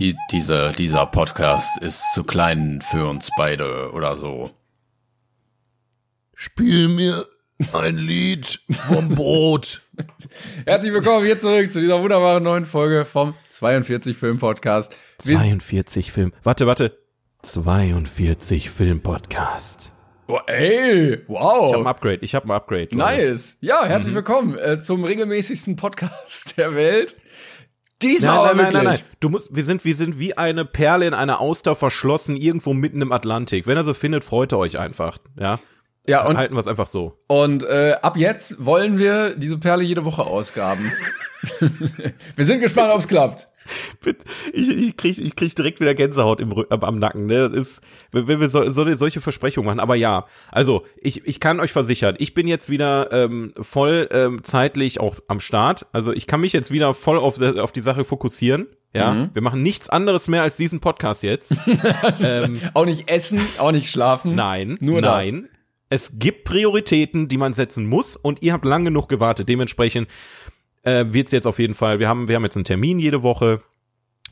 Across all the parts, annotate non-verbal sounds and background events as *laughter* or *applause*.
Die, diese, dieser Podcast ist zu klein für uns beide oder so. Spiel mir ein Lied vom Brot. *laughs* Herzlich willkommen hier zurück zu dieser wunderbaren neuen Folge vom 42 Film Podcast. 42 Film. Warte, warte. 42 Film Podcast. Oh, ey, wow. Ich habe ein Upgrade. Ich habe ein Upgrade. Leute. Nice. Ja, herzlich mhm. willkommen äh, zum regelmäßigsten Podcast *laughs* der Welt. Diesmal nein, nein, nein, nein, nein. Du musst, wir sind, wir sind wie eine Perle in einer Auster verschlossen irgendwo mitten im Atlantik. Wenn er so findet, freut er euch einfach. Ja. Ja, und halten wir es einfach so. Und äh, ab jetzt wollen wir diese Perle jede Woche ausgaben. *laughs* wir sind gespannt, ob es klappt. Ich, ich krieg, ich krieg direkt wieder Gänsehaut im, am, am Nacken. Ne? Das ist, wenn wir so, so, solche Versprechungen machen. Aber ja, also ich, ich kann euch versichern, ich bin jetzt wieder ähm, voll ähm, zeitlich auch am Start. Also ich kann mich jetzt wieder voll auf, auf die Sache fokussieren. Ja, mhm. wir machen nichts anderes mehr als diesen Podcast jetzt. *laughs* ähm, auch nicht essen, auch nicht schlafen. Nein, nur nein. Das es gibt Prioritäten, die man setzen muss und ihr habt lang genug gewartet. Dementsprechend äh, wird es jetzt auf jeden Fall, wir haben, wir haben jetzt einen Termin jede Woche,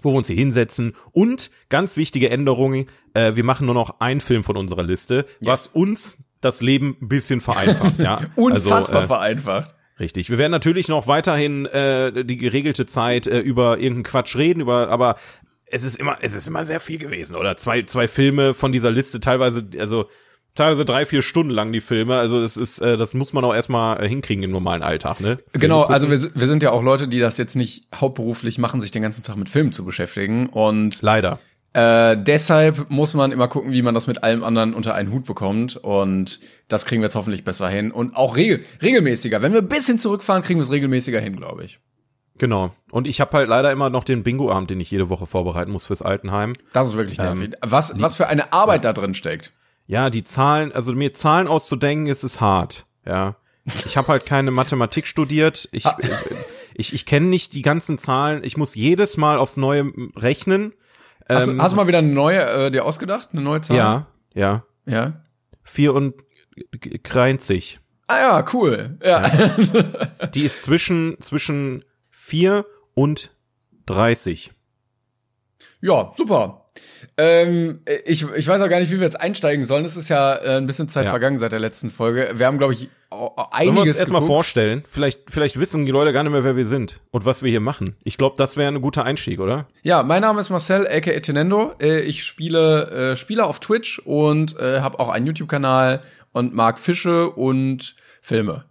wo wir uns hier hinsetzen und ganz wichtige Änderungen, äh, wir machen nur noch einen Film von unserer Liste, yes. was uns das Leben ein bisschen vereinfacht. ja. *laughs* Unfassbar also, äh, vereinfacht. Richtig. Wir werden natürlich noch weiterhin äh, die geregelte Zeit äh, über irgendeinen Quatsch reden, über, aber es ist immer, es ist immer sehr viel gewesen, oder? Zwei, zwei Filme von dieser Liste, teilweise, also teilweise drei, vier Stunden lang die Filme. Also das ist, äh, das muss man auch erstmal äh, hinkriegen im normalen Alltag, ne? Genau, also wir, wir sind ja auch Leute, die das jetzt nicht hauptberuflich machen, sich den ganzen Tag mit Filmen zu beschäftigen. Und leider. Äh, deshalb muss man immer gucken, wie man das mit allem anderen unter einen Hut bekommt. Und das kriegen wir jetzt hoffentlich besser hin. Und auch regel regelmäßiger. Wenn wir ein bisschen zurückfahren, kriegen wir es regelmäßiger hin, glaube ich. Genau. Und ich habe halt leider immer noch den Bingo-Abend, den ich jede Woche vorbereiten muss fürs Altenheim. Das ist wirklich nervig. Ähm, was, was für eine Arbeit ja. da drin steckt ja, die Zahlen, also mir Zahlen auszudenken, ist es hart, ja. Ich habe halt keine Mathematik studiert. Ich, ah. ich, ich kenne nicht die ganzen Zahlen. Ich muss jedes Mal aufs Neue rechnen. Hast, ähm, hast du mal wieder eine neue äh, dir ausgedacht? Eine neue Zahl? Ja, ja. Ja. 34. Ah ja, cool. Ja. ja. *laughs* Die ist zwischen, zwischen 4 und 30. Ja, super. Ähm, ich, ich weiß auch gar nicht, wie wir jetzt einsteigen sollen. Es ist ja äh, ein bisschen Zeit ja. vergangen seit der letzten Folge. Wir haben, glaube ich, einiges Sollen wir uns erstmal vorstellen? Vielleicht, vielleicht wissen die Leute gar nicht mehr, wer wir sind und was wir hier machen. Ich glaube, das wäre ein guter Einstieg, oder? Ja, mein Name ist Marcel, aka Tenendo. Äh, ich spiele äh, Spieler auf Twitch und äh, habe auch einen YouTube-Kanal und mag Fische und Filme.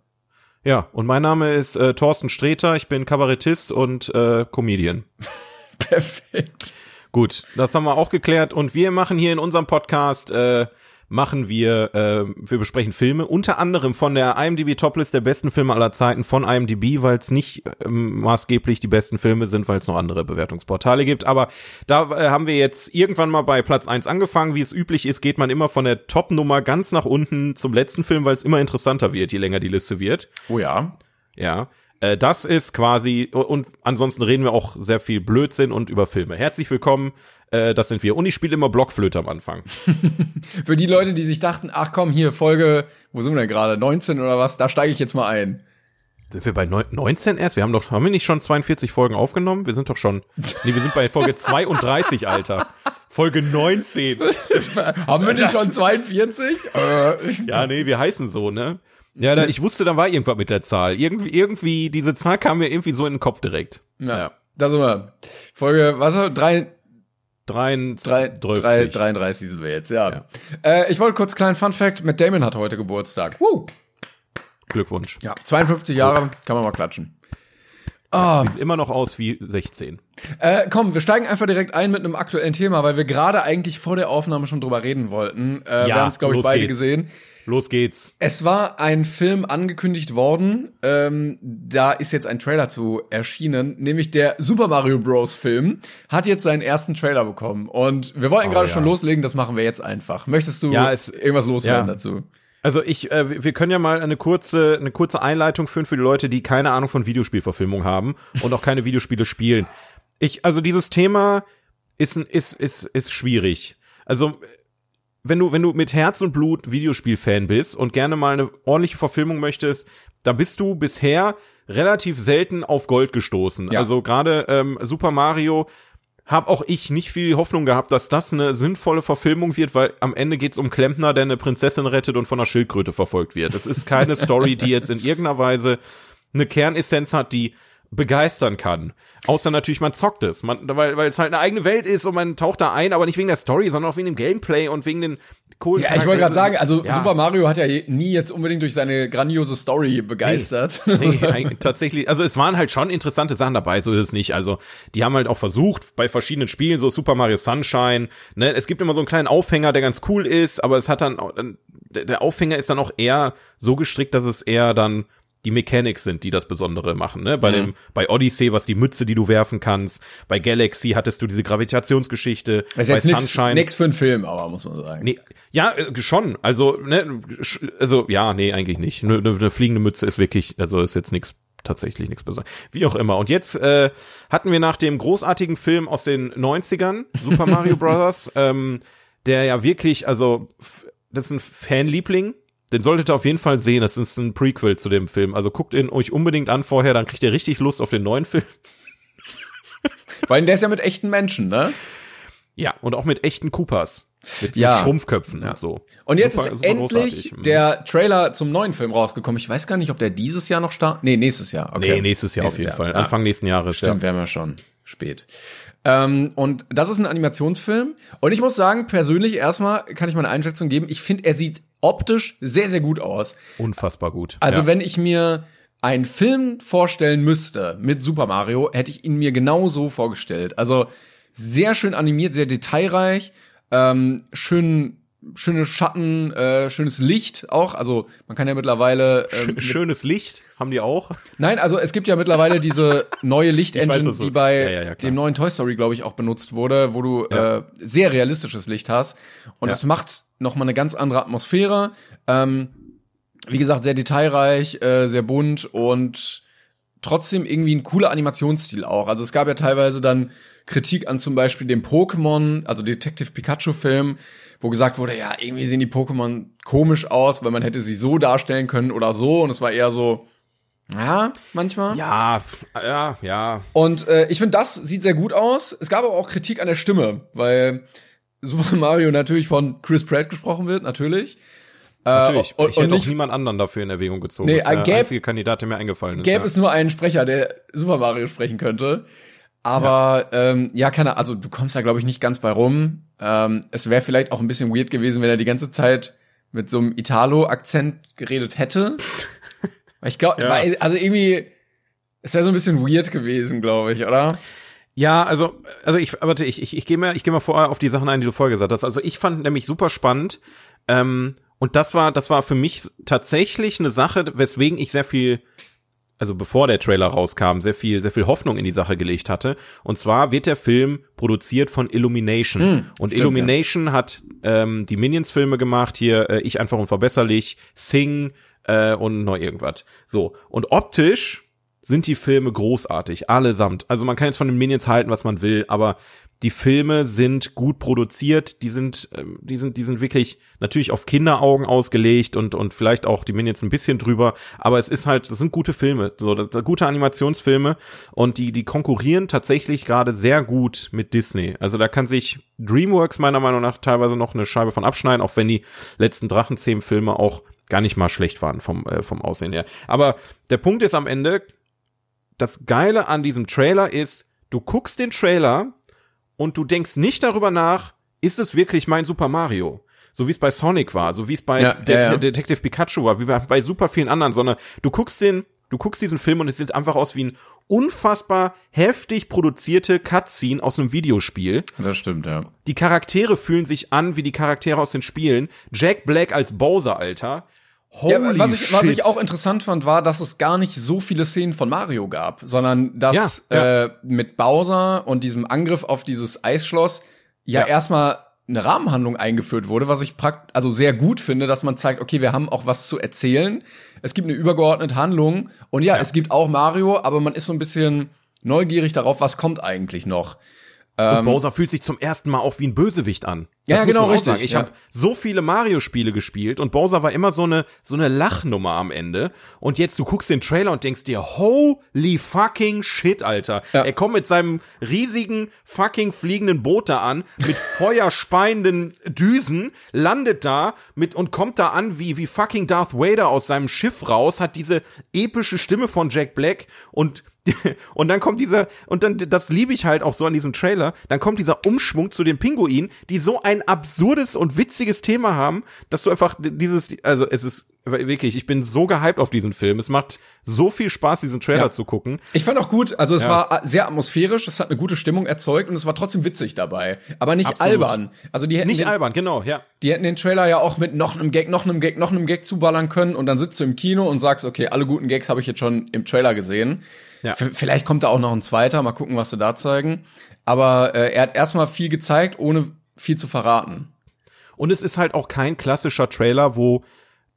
Ja, und mein Name ist äh, Thorsten Streter. Ich bin Kabarettist und äh, Comedian. *laughs* Perfekt. Gut, das haben wir auch geklärt. Und wir machen hier in unserem Podcast, äh, machen wir, äh, wir besprechen Filme, unter anderem von der IMDb Toplist der besten Filme aller Zeiten von IMDb, weil es nicht ähm, maßgeblich die besten Filme sind, weil es noch andere Bewertungsportale gibt. Aber da äh, haben wir jetzt irgendwann mal bei Platz eins angefangen. Wie es üblich ist, geht man immer von der Top-Nummer ganz nach unten zum letzten Film, weil es immer interessanter wird, je länger die Liste wird. Oh ja. Ja. Äh, das ist quasi, und ansonsten reden wir auch sehr viel Blödsinn und über Filme. Herzlich willkommen, äh, das sind wir. Und ich spiele immer Blockflöte am Anfang. *laughs* Für die Leute, die sich dachten, ach komm, hier Folge, wo sind wir denn gerade, 19 oder was, da steige ich jetzt mal ein. Sind wir bei 19 erst? Wir haben doch, haben wir nicht schon 42 Folgen aufgenommen? Wir sind doch schon, nee, wir sind bei Folge *laughs* 32, Alter. Folge 19. *laughs* haben wir nicht schon 42? ja, nee, wir heißen so, ne? Ja, da, ich wusste, da war irgendwas mit der Zahl. Irgendwie, irgendwie, diese Zahl kam mir irgendwie so in den Kopf direkt. Ja. ja. Da sind wir. Folge, was war drei, 33. 33 sind wir jetzt, ja. ja. Äh, ich wollte kurz kleinen Fun Fact: Matt Damon hat heute Geburtstag. Woo. Glückwunsch. Ja, 52 Jahre, kann man mal klatschen. Ah. Sieht immer noch aus wie 16. Äh, komm, wir steigen einfach direkt ein mit einem aktuellen Thema, weil wir gerade eigentlich vor der Aufnahme schon drüber reden wollten. Äh, ja, wir haben es, glaube ich, beide geht's. gesehen. Los geht's. Es war ein Film angekündigt worden. Ähm, da ist jetzt ein Trailer zu erschienen, nämlich der Super Mario Bros. Film hat jetzt seinen ersten Trailer bekommen. Und wir wollten oh, gerade ja. schon loslegen, das machen wir jetzt einfach. Möchtest du ja, es, irgendwas loswerden ja. dazu? Also ich, äh, wir können ja mal eine kurze, eine kurze Einleitung führen für die Leute, die keine Ahnung von Videospielverfilmung haben und auch keine Videospiele spielen. Ich, also dieses Thema ist, ist, ist, ist schwierig. Also wenn du, wenn du mit Herz und Blut Videospielfan bist und gerne mal eine ordentliche Verfilmung möchtest, da bist du bisher relativ selten auf Gold gestoßen. Ja. Also gerade ähm, Super Mario habe auch ich nicht viel Hoffnung gehabt, dass das eine sinnvolle Verfilmung wird, weil am Ende geht's um Klempner, der eine Prinzessin rettet und von einer Schildkröte verfolgt wird. Es ist keine Story, die *laughs* jetzt in irgendeiner Weise eine Kernessenz hat, die begeistern kann. Außer natürlich, man zockt es, man, weil, weil es halt eine eigene Welt ist und man taucht da ein, aber nicht wegen der Story, sondern auch wegen dem Gameplay und wegen den coolen Ja, ich wollte gerade sagen, also ja. Super Mario hat ja nie jetzt unbedingt durch seine grandiose Story begeistert. *laughs* Nee, *laughs* nee, tatsächlich, also es waren halt schon interessante Sachen dabei, so ist es nicht. Also die haben halt auch versucht, bei verschiedenen Spielen, so Super Mario Sunshine, ne, es gibt immer so einen kleinen Aufhänger, der ganz cool ist, aber es hat dann, der Aufhänger ist dann auch eher so gestrickt, dass es eher dann die Mechanics sind, die das Besondere machen. Ne? Bei mhm. dem, bei Odyssey, was die Mütze, die du werfen kannst. Bei Galaxy hattest du diese Gravitationsgeschichte. Das ist bei jetzt Sunshine. Nix für einen Film, aber muss man sagen. Nee, ja, äh, schon. Also, ne, also ja, nee, eigentlich nicht. Eine, eine fliegende Mütze ist wirklich, also ist jetzt nichts tatsächlich nichts Besonderes. Wie auch immer. Und jetzt äh, hatten wir nach dem großartigen Film aus den 90ern, Super Mario *laughs* Bros., ähm, der ja wirklich, also das ist ein Fanliebling, den solltet ihr auf jeden Fall sehen. Das ist ein Prequel zu dem Film. Also guckt ihn euch unbedingt an vorher, dann kriegt ihr richtig Lust auf den neuen Film. *laughs* Weil der ist ja mit echten Menschen, ne? Ja, und auch mit echten Koopas. Mit, ja. mit Schrumpfköpfen ja. so. Und jetzt super, ist super endlich großartig. Mhm. der Trailer zum neuen Film rausgekommen. Ich weiß gar nicht, ob der dieses Jahr noch startet. Nee, nächstes Jahr. Okay. Nee, nächstes Jahr nächstes auf jeden Jahr. Fall. Ja. Anfang nächsten Jahres. Stimmt, ja. wären wir schon spät. Ähm, und das ist ein Animationsfilm. Und ich muss sagen, persönlich erstmal kann ich meine Einschätzung geben. Ich finde, er sieht optisch sehr, sehr gut aus. Unfassbar gut. Also, ja. wenn ich mir einen Film vorstellen müsste mit Super Mario, hätte ich ihn mir genau so vorgestellt. Also sehr schön animiert, sehr detailreich, ähm, schön schöne Schatten, äh, schönes Licht auch. Also man kann ja mittlerweile ähm, schönes Licht haben die auch. Nein, also es gibt ja mittlerweile diese *laughs* neue Lichtengine, die bei ja, ja, ja, dem neuen Toy Story, glaube ich, auch benutzt wurde, wo du äh, sehr realistisches Licht hast. Und es macht noch mal eine ganz andere Atmosphäre. Ähm, wie gesagt, sehr detailreich, äh, sehr bunt und trotzdem irgendwie ein cooler Animationsstil auch. Also es gab ja teilweise dann Kritik an zum Beispiel dem Pokémon, also Detective Pikachu Film, wo gesagt wurde, ja, irgendwie sehen die Pokémon komisch aus, weil man hätte sie so darstellen können oder so. Und es war eher so, ja, manchmal. Ja, ja, ja. Und äh, ich finde, das sieht sehr gut aus. Es gab aber auch Kritik an der Stimme, weil Super Mario natürlich von Chris Pratt gesprochen wird, natürlich. Äh, natürlich. Äh, und, ich hätte und auch niemand anderen dafür in Erwägung gezogen. Nee, das ist der gäb, einzige Kandidat, der mir eingefallen ist. Gäbe ja. es nur einen Sprecher, der Super Mario sprechen könnte. Aber ja, ähm, ja keine, also du kommst da glaube ich nicht ganz bei rum. Ähm, es wäre vielleicht auch ein bisschen weird gewesen, wenn er die ganze Zeit mit so einem Italo-Akzent geredet hätte. *laughs* ich glaube, ja. also irgendwie, es wäre so ein bisschen weird gewesen, glaube ich, oder? Ja, also, also ich, warte, ich, ich, ich gehe mal, ich gehe mal vorher auf die Sachen ein, die du vorher gesagt hast. Also ich fand nämlich super spannend. Ähm, und das war, das war für mich tatsächlich eine Sache, weswegen ich sehr viel also bevor der Trailer rauskam, sehr viel, sehr viel Hoffnung in die Sache gelegt hatte. Und zwar wird der Film produziert von Illumination. Mm, und stimmt, Illumination ja. hat ähm, die Minions-Filme gemacht, hier äh, Ich einfach unverbesserlich, Sing äh, und noch irgendwas. So. Und optisch sind die Filme großartig, allesamt. Also man kann jetzt von den Minions halten, was man will, aber die Filme sind gut produziert, die sind, ähm, die sind, die sind wirklich natürlich auf Kinderaugen ausgelegt und, und vielleicht auch die Minions ein bisschen drüber, aber es ist halt, das sind gute Filme, so, das, gute Animationsfilme und die, die konkurrieren tatsächlich gerade sehr gut mit Disney. Also da kann sich DreamWorks meiner Meinung nach teilweise noch eine Scheibe von abschneiden, auch wenn die letzten Drachenzähmen-Filme auch gar nicht mal schlecht waren vom, äh, vom Aussehen her. Aber der Punkt ist am Ende, das Geile an diesem Trailer ist, du guckst den Trailer und du denkst nicht darüber nach, ist es wirklich mein Super Mario? So wie es bei Sonic war, so wie es bei ja, De ja, ja. Detective Pikachu war, wie bei, bei super vielen anderen, sondern du guckst den, du guckst diesen Film und es sieht einfach aus wie ein unfassbar heftig produzierte Cutscene aus einem Videospiel. Das stimmt, ja. Die Charaktere fühlen sich an wie die Charaktere aus den Spielen. Jack Black als Bowser, Alter. Ja, was, ich, was ich auch interessant fand, war, dass es gar nicht so viele Szenen von Mario gab, sondern dass ja, ja. Äh, mit Bowser und diesem Angriff auf dieses Eisschloss ja, ja. erstmal eine Rahmenhandlung eingeführt wurde, was ich prakt also sehr gut finde, dass man zeigt, okay, wir haben auch was zu erzählen. Es gibt eine übergeordnete Handlung und ja, ja. es gibt auch Mario, aber man ist so ein bisschen neugierig darauf, was kommt eigentlich noch. Und ähm, Bowser fühlt sich zum ersten Mal auch wie ein Bösewicht an. Ja, genau, richtig. Ich ja. habe so viele Mario-Spiele gespielt und Bowser war immer so eine so eine Lachnummer am Ende. Und jetzt du guckst den Trailer und denkst dir, holy fucking shit, Alter. Ja. Er kommt mit seinem riesigen fucking fliegenden Boot da an, mit *laughs* feuerspeienden Düsen, landet da mit und kommt da an wie wie fucking Darth Vader aus seinem Schiff raus, hat diese epische Stimme von Jack Black und und dann kommt dieser, und dann, das liebe ich halt auch so an diesem Trailer, dann kommt dieser Umschwung zu den Pinguinen, die so ein absurdes und witziges Thema haben, dass du einfach dieses, also es ist wirklich, ich bin so gehypt auf diesen Film. Es macht so viel Spaß, diesen Trailer Ja. zu gucken. Ich fand auch gut, also es Ja. war sehr atmosphärisch, es hat eine gute Stimmung erzeugt und es war trotzdem witzig dabei. Aber nicht Absolut. albern. Also die hätten, Nicht den, albern, genau, ja. die hätten den Trailer ja auch mit noch einem Gag, noch einem Gag, noch einem Gag zuballern können und dann sitzt du im Kino und sagst, okay, alle guten Gags habe ich jetzt schon im Trailer gesehen. Ja. Vielleicht kommt da auch noch ein zweiter, mal gucken, was sie da zeigen. Aber äh, er hat erstmal viel gezeigt, ohne viel zu verraten. Und es ist halt auch kein klassischer Trailer, wo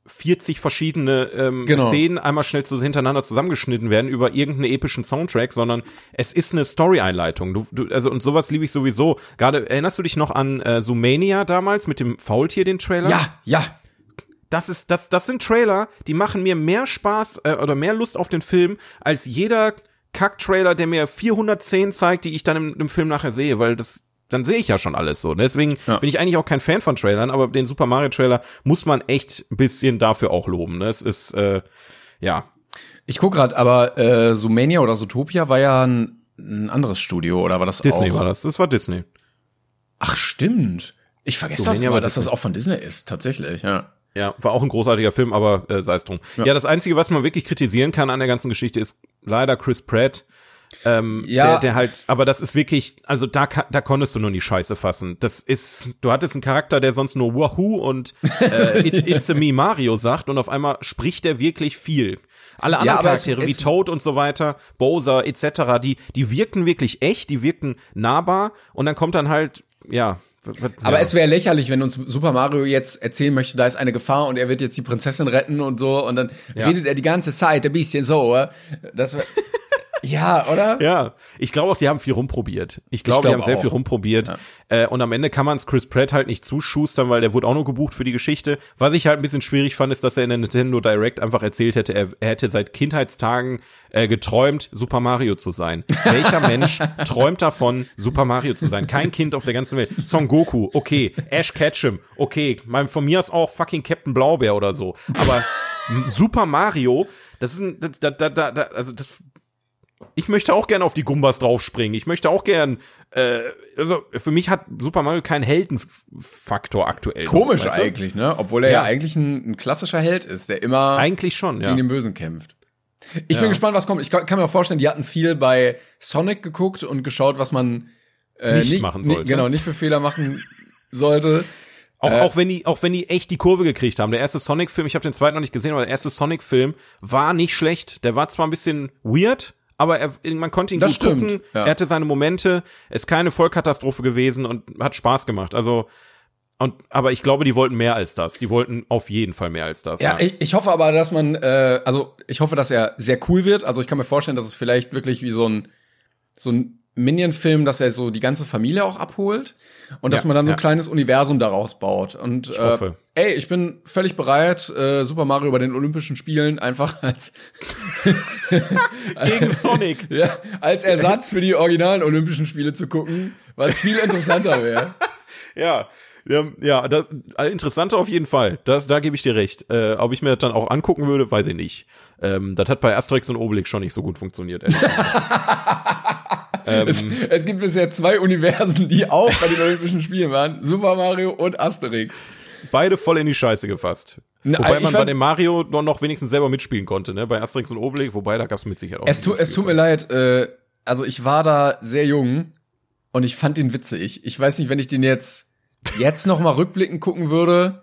40 verschiedene ähm, Genau. Szenen einmal schnell zu, hintereinander zusammengeschnitten werden über irgendeinen epischen Soundtrack, sondern es ist eine Story-Einleitung. Du, du, also und sowas liebe ich sowieso. Gerade erinnerst du dich noch an äh, Zoomania damals mit dem Faultier, den Trailer? Ja, ja. Das ist das das sind Trailer, die machen mir mehr Spaß äh, oder mehr Lust auf den Film als jeder Kack-Trailer, der mir 410 zeigt, die ich dann im, im Film nachher sehe, weil das dann sehe ich ja schon alles so. Deswegen Ja. bin ich eigentlich auch kein Fan von Trailern, aber den Super Mario Trailer muss man echt ein bisschen dafür auch loben. Ne? Es ist äh, ja Ich guck grad, aber äh, Zoomania oder Zootopia war ja ein, ein anderes Studio, oder war das Disney auch? war das. Das war Disney. Ach, stimmt. Ich vergesse das Zoomania immer, dass das Disney. auch von Disney ist, tatsächlich, ja. Ja, war auch ein großartiger Film, aber äh, sei es drum. Ja. das Einzige, was man wirklich kritisieren kann an der ganzen Geschichte, ist leider Chris Pratt. Ähm, Ja. der, der halt, aber das ist wirklich, also da, da konntest du nur die Scheiße fassen. Das ist, du hattest einen Charakter, der sonst nur Wahoo und äh, It, It's a Me Mario sagt und auf einmal spricht er wirklich viel. Alle anderen es- Charaktere wie es- Toad und so weiter, Bowser etc., die, die wirken wirklich echt, die wirken nahbar und dann kommt dann halt, ja. W- w- Aber ja. es wäre lächerlich, wenn uns Super Mario jetzt erzählen möchte, da ist eine Gefahr und er wird jetzt die Prinzessin retten und so und dann Ja. redet er die ganze Zeit ein bisschen so. äh. Das *laughs* ja, oder? Ja, ich glaube auch, die haben viel rumprobiert. Ich glaube, glaub die haben sehr auch. viel rumprobiert. Äh, und am Ende kann man es Chris Pratt halt nicht zuschustern, weil der wurde auch nur gebucht für die Geschichte. Was ich halt ein bisschen schwierig fand, ist, dass er in der Nintendo Direct einfach erzählt hätte, er, er hätte seit Kindheitstagen äh, geträumt, Super Mario zu sein. Welcher *laughs* Mensch träumt davon, Super Mario zu sein? Kein Kind auf der ganzen Welt. Son Goku, okay. Ash Ketchum, okay. Mein, von mir ist auch fucking Captain Blaubeer oder so. Aber *laughs* Super Mario, das ist ein, da, da, da, da, also das ich möchte auch gerne auf die Gumbas draufspringen. Ich möchte auch gern, äh, also für mich hat Super Mario keinen Heldenfaktor aktuell. Komisch weißt du? eigentlich, ne? Obwohl er ja, Ja. eigentlich ein, ein klassischer Held ist, der immer Eigentlich schon, ja. gegen den Bösen kämpft. Ich Ja. bin gespannt, was kommt. Ich kann kann mir vorstellen, die hatten viel bei Sonic geguckt und geschaut, was man äh, Nicht machen sollte. Genau, nicht für Fehler machen sollte. Auch, Äh, auch wenn die, auch wenn die echt die Kurve gekriegt haben. Der erste Sonic-Film, ich habe den zweiten noch nicht gesehen, aber der erste Sonic-Film war nicht schlecht. Der war zwar ein bisschen weird, aber er, man konnte ihn Das gut stimmt, gucken. ja. Er hatte seine Momente. Ist keine Vollkatastrophe gewesen und hat Spaß gemacht. Also und aber ich glaube, die wollten mehr als das. Die wollten auf jeden Fall mehr als das. Ja, ich, ich hoffe aber, dass man, äh, also ich hoffe, dass er sehr cool wird. Also ich kann mir vorstellen, dass es vielleicht wirklich wie so ein so ein Minion-Film, dass er so die ganze Familie auch abholt und dass Ja, man dann so ein ja. kleines Universum daraus baut. Und äh, hoffe. ey, ich bin völlig bereit, äh, Super Mario bei den Olympischen Spielen einfach als *laughs* Gegen Sonic. *laughs* ja, als Ersatz für die originalen Olympischen Spiele zu gucken, was viel interessanter wäre. *laughs* Ja, ja, das, also interessanter auf jeden Fall. Das, da gebe ich dir recht. Äh, ob ich mir das dann auch angucken würde, weiß ich nicht. Ähm, das hat bei Asterix und Obelix schon nicht so gut funktioniert. Gesagt. Es, ähm, es gibt bisher zwei Universen, die auch bei den Olympischen Spielen waren: Super Mario und Asterix. beide voll in die Scheiße gefasst. Na, wobei man bei dem Mario noch, noch wenigstens selber mitspielen konnte, ne? Bei Asterix und Obelix, wobei da gab's mit Sicherheit auch. Es, tu, es tut mir leid, äh, also ich war da sehr jung und ich fand den witzig. Ich weiß nicht, wenn ich den jetzt jetzt noch mal rückblickend gucken würde.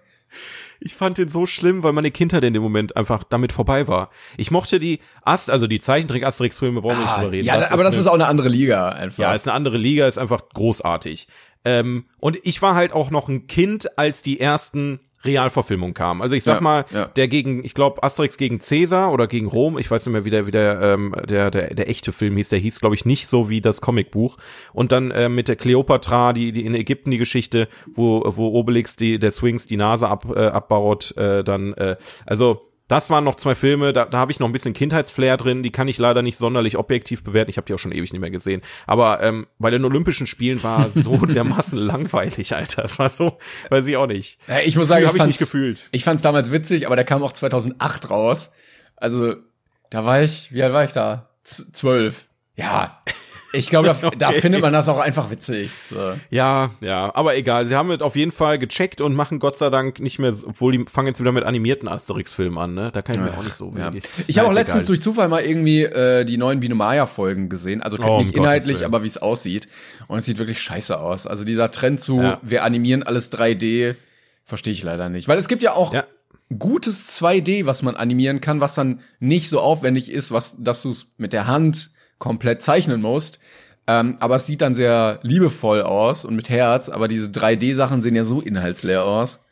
Ich fand den so schlimm, weil meine Kindheit in dem Moment einfach damit vorbei war. Ich mochte die Ast, also die Zeichentrick-Asterix-Filme, brauchen wir nicht drüber reden. Ah, ja, aber das eine- ist auch eine andere Liga einfach. Ja, ist eine andere Liga, ist einfach großartig. Ähm, und ich war halt auch noch ein Kind, als die ersten Realverfilmung kam. Also ich sag Ja, mal, ja. der gegen, ich glaube, Asterix gegen Cäsar oder gegen Rom, ich weiß nicht mehr, wie der, wie der, ähm, der, der, der echte Film hieß, der hieß, glaube ich, nicht so wie das Comicbuch. Und dann äh, mit der Kleopatra, die, die in Ägypten die Geschichte, wo, wo Obelix die, der Sphinx die Nase ab, äh, abbaut, äh, dann, äh, also das waren noch zwei Filme, da, da habe ich noch ein bisschen Kindheitsflair drin, die kann ich leider nicht sonderlich objektiv bewerten. Ich habe die auch schon ewig nicht mehr gesehen. Aber ähm, bei den Olympischen Spielen war *laughs* so dermaßen langweilig, Alter. Es war so, weiß ich auch nicht. Ja, ich muss sagen, ich ich fand's, nicht gefühlt. ich fand's damals witzig, aber der kam auch 2008 raus. Also, da war ich, wie alt war ich da? Z zwölf. Ja. Ich glaube, da, *laughs* da Okay. findet man das auch einfach witzig. So. Ja, ja, aber egal. Sie haben es auf jeden Fall gecheckt und machen Gott sei Dank nicht mehr, so- obwohl die fangen jetzt wieder mit animierten Asterix-Filmen an, ne? Da kann ich mir auch nicht so Ja. wirklich- Ich habe auch letztens egal. durch Zufall mal irgendwie äh, die neuen Biene Maya Folgen gesehen. Also Oh, um nicht Gottes inhaltlich, aber wie es aussieht. Und es sieht wirklich scheiße aus. Also dieser Trend zu, Ja. wir animieren alles 3D, verstehe ich leider nicht. Weil es gibt ja auch Ja. gutes 2D, was man animieren kann, was dann nicht so aufwendig ist, was, dass du es mit der Hand komplett zeichnen musst. Ähm, aber es sieht dann sehr liebevoll aus und mit Herz. Aber diese 3D-Sachen sehen ja so inhaltsleer aus.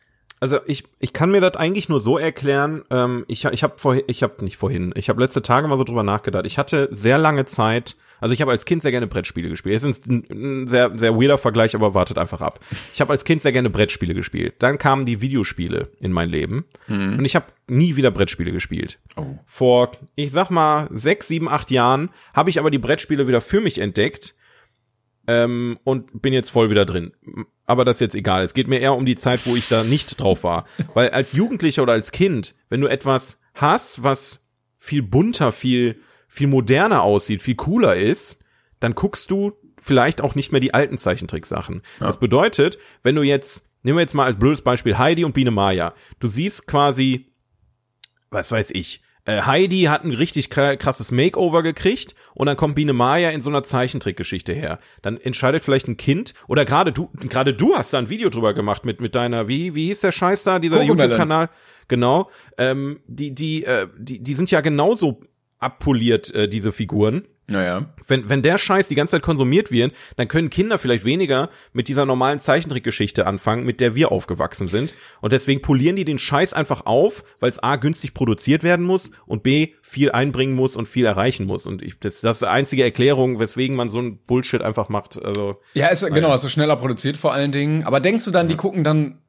Also ich, ich kann mir das eigentlich nur so erklären, ähm, ich, ich habe vorhin, ich habe nicht vorhin, ich habe letzte Tage mal so drüber nachgedacht. Ich hatte sehr lange Zeit, also ich habe als Kind sehr gerne Brettspiele gespielt. Es ist ein, ein sehr, sehr weirder Vergleich, aber wartet einfach ab. Ich habe als Kind sehr gerne Brettspiele gespielt. Dann kamen die Videospiele in mein Leben und ich habe nie wieder Brettspiele gespielt. Oh. Vor, ich sag mal, sechs, sieben, acht Jahren habe ich aber die Brettspiele wieder für mich entdeckt ähm, und bin jetzt voll wieder drin. Aber das ist jetzt egal. Es geht mir eher um die Zeit, wo ich da nicht drauf war. Weil als Jugendlicher oder als Kind, wenn du etwas hast, was viel bunter, viel, viel moderner aussieht, viel cooler ist, dann guckst du vielleicht auch nicht mehr die alten Zeichentricksachen. Das bedeutet, wenn du jetzt, nehmen wir jetzt mal als blödes Beispiel Heidi und Biene Maya. Du siehst quasi was weiß ich. Äh, Heidi hat ein richtig kra- krasses Makeover gekriegt und dann kommt Biene Maya in so einer Zeichentrickgeschichte her. Dann entscheidet vielleicht ein Kind oder gerade du, gerade du hast da ein Video drüber gemacht mit mit deiner wie wie hieß der Scheiß da dieser. YouTube-Kanal genau. Ähm, die die äh, die die sind ja genauso abpoliert äh, diese Figuren Naja. wenn, wenn der Scheiß die ganze Zeit konsumiert wird, dann können Kinder vielleicht weniger mit dieser normalen Zeichentrickgeschichte anfangen, mit der wir aufgewachsen sind. Und deswegen polieren die den Scheiß einfach auf, weil es A, günstig produziert werden muss und B, viel einbringen muss und viel erreichen muss. Und ich, das, das ist die einzige Erklärung, weswegen man so ein Bullshit einfach macht. Also, Ja, ist, genau, es ist schneller produziert vor allen Dingen. Aber denkst du dann, die gucken dann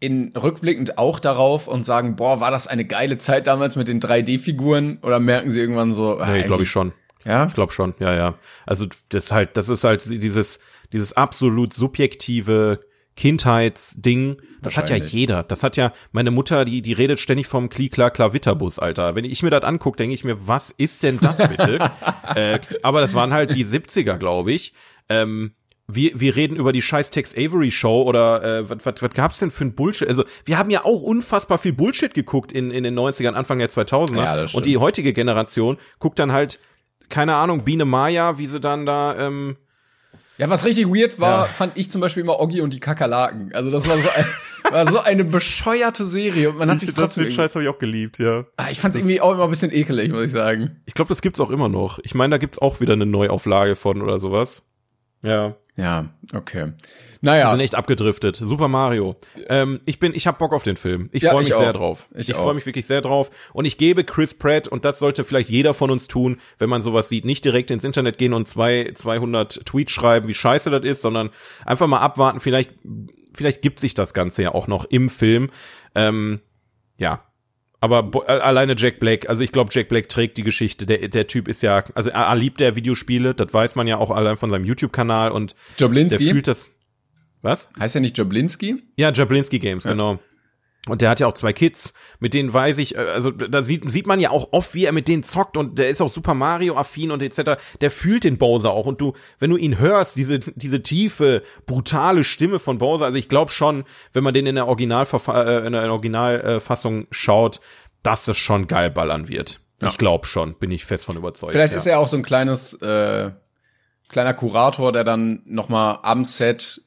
in rückblickend auch darauf und sagen, boah, war das eine geile Zeit damals mit den 3D-Figuren? Oder merken sie irgendwann so, ah, nee, glaube ich schon. Ja? Ich glaube schon, ja, ja. Also das ist halt, das ist halt dieses, dieses absolut subjektive Kindheitsding. Das hat ja jeder. Das hat ja meine Mutter, die die redet ständig vom Klikla Klavitterbus, Alter. Wenn ich mir das angucke, denke ich mir, was ist denn das bitte? *laughs* äh, aber das waren halt die 70er, glaube ich. Ähm, wir, wir reden über die scheiß Tex Avery Show oder äh, was, was, was gab's denn für ein Bullshit? Also wir haben ja auch unfassbar viel Bullshit geguckt in, in den 90ern, Anfang der 2000er. Ja, das und die heutige Generation guckt dann halt, keine Ahnung, Biene Maya, wie sie dann da, ähm, Ja, was richtig weird war, Ja. fand ich zum Beispiel immer Oggi und die Kakerlaken. Also das war so, ein, *laughs* war so eine bescheuerte Serie und man hat sich *laughs* trotzdem irgendwie, habe ich auch geliebt, ja. ah, ich fand es irgendwie auch immer ein bisschen ekelig, muss ich sagen. Ich glaube, das gibt's auch immer noch. Ich meine, da gibt's auch wieder eine Neuauflage von oder sowas. Ja. Ja, okay. Wir Naja, sind echt abgedriftet. Super Mario. Ähm, ich bin, ich hab Bock auf den Film. Ich Ja, freue ich mich sehr auch. drauf. Ich Ich, freue mich wirklich sehr drauf. Und ich gebe Chris Pratt, und das sollte vielleicht jeder von uns tun, wenn man sowas sieht, nicht direkt ins Internet gehen und zwei, 200 Tweets schreiben, wie scheiße das ist, sondern einfach mal abwarten. Vielleicht, vielleicht gibt sich das Ganze ja auch noch im Film. Ähm, ja. Aber bo- äh, alleine Jack Black, also ich glaube, Jack Black trägt die Geschichte. Der, der Typ ist ja, also er, er liebt der Videospiele, das weiß man ja auch allein von seinem YouTube-Kanal und der Jablinski. fühlt das. Was? Heißt ja nicht Jablinski? Ja, Jablinski Games, genau. Und der hat ja auch zwei Kids, mit denen weiß ich, äh, also da sieht, sieht man ja auch oft, wie er mit denen zockt und der ist auch Super Mario affin und etc. Der fühlt den Bowser auch und du, wenn du ihn hörst, diese, diese tiefe, brutale Stimme von Bowser, also ich glaube schon, wenn man den in der Originalverfa äh, in der Originalfassung schaut, dass das schon geil ballern wird. Ja. Ich glaube schon, bin ich fest von überzeugt. Vielleicht ja. ist er auch so ein kleines, äh, kleiner Kurator, der dann noch mal am Set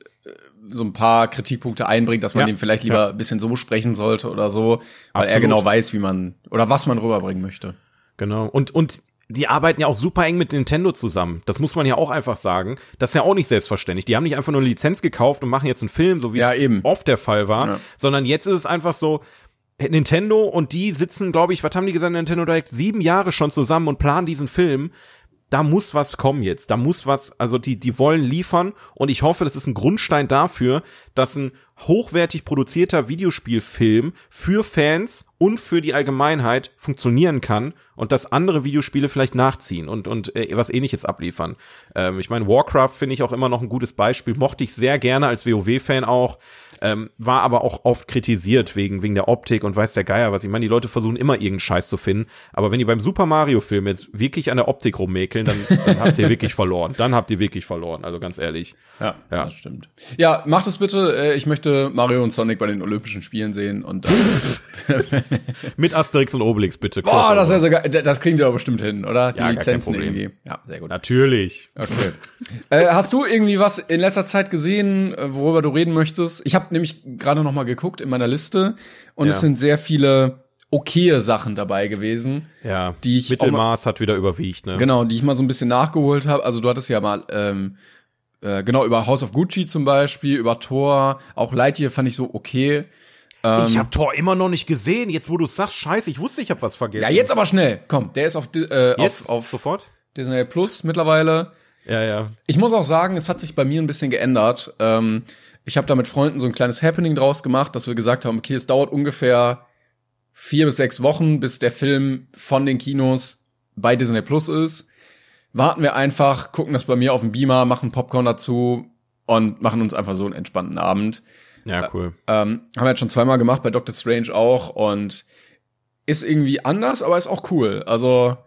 so ein paar Kritikpunkte einbringt, dass man Ja, den vielleicht lieber ein bisschen so sprechen sollte oder so, weil er Absolut. genau weiß, wie man oder was man rüberbringen möchte. Genau. Und, und die arbeiten ja auch super eng mit Nintendo zusammen. Das muss man ja auch einfach sagen. Das ist ja auch nicht selbstverständlich. Die haben nicht einfach nur eine Lizenz gekauft und machen jetzt einen Film, so wie ja, eben. oft der Fall war, ja. sondern jetzt ist es einfach so, Nintendo und die sitzen, glaube ich, was haben die gesagt, Nintendo Direct, sieben Jahre schon zusammen und planen diesen Film da muss was kommen jetzt. Da muss was, also die, die wollen liefern und ich hoffe, das ist ein Grundstein dafür, dass ein hochwertig produzierter Videospielfilm für Fans und für die Allgemeinheit funktionieren kann und dass andere Videospiele vielleicht nachziehen und, und äh, was ähnliches abliefern. Ähm, ich meine, Warcraft finde ich auch immer noch ein gutes Beispiel, mochte ich sehr gerne als WoW-Fan auch, ähm, war aber auch oft kritisiert wegen, wegen der Optik und weiß der Geier was. Ich meine, die Leute versuchen immer irgendeinen Scheiß zu finden, aber wenn die beim Super Mario-Film jetzt wirklich an der Optik rummäkeln, dann, dann habt ihr wirklich verloren. Dann habt ihr wirklich verloren, also ganz ehrlich. Ja, ja. das stimmt. Ja, macht es bitte. Äh, ich möchte Mario und Sonic bei den Olympischen Spielen sehen und *laughs* Mit Asterix und Obelix, bitte. Boah, das, ist ja sogar, das kriegen die doch bestimmt hin, oder? Die ja, Lizenzen irgendwie. Ja, sehr gut. Natürlich. Okay. äh, hast du irgendwie was in letzter Zeit gesehen, äh, worüber du reden möchtest? Ich habe nämlich gerade noch mal geguckt in meiner Liste und ja. es sind sehr viele okaye Sachen dabei gewesen. Ja, die ich Mittelmaß mal, hat wieder überwiegt, ne? Genau, die ich mal so ein bisschen nachgeholt habe. Also du hattest ja mal ähm, äh, genau über House of Gucci zum Beispiel, über Thor, auch Lightyear fand ich so okay. Ähm, ich habe Thor immer noch nicht gesehen. Jetzt, wo du sagst, scheiße, ich wusste, ich habe was vergessen. Ja, jetzt aber schnell. Komm, der ist auf, äh, jetzt? auf, auf sofort Disney Plus mittlerweile. Ja, ja. Ich muss auch sagen, es hat sich bei mir ein bisschen geändert. Ähm, ich habe da mit Freunden so ein kleines Happening draus gemacht, dass wir gesagt haben, okay, es dauert ungefähr vier bis sechs Wochen, bis der Film von den Kinos bei Disney Plus ist. Warten wir einfach, gucken das bei mir auf dem Beamer, machen Popcorn dazu und machen uns einfach so einen entspannten Abend. Ja, cool. Ähm, haben wir jetzt schon zweimal gemacht, bei Doctor Strange auch und ist irgendwie anders, aber ist auch cool. Also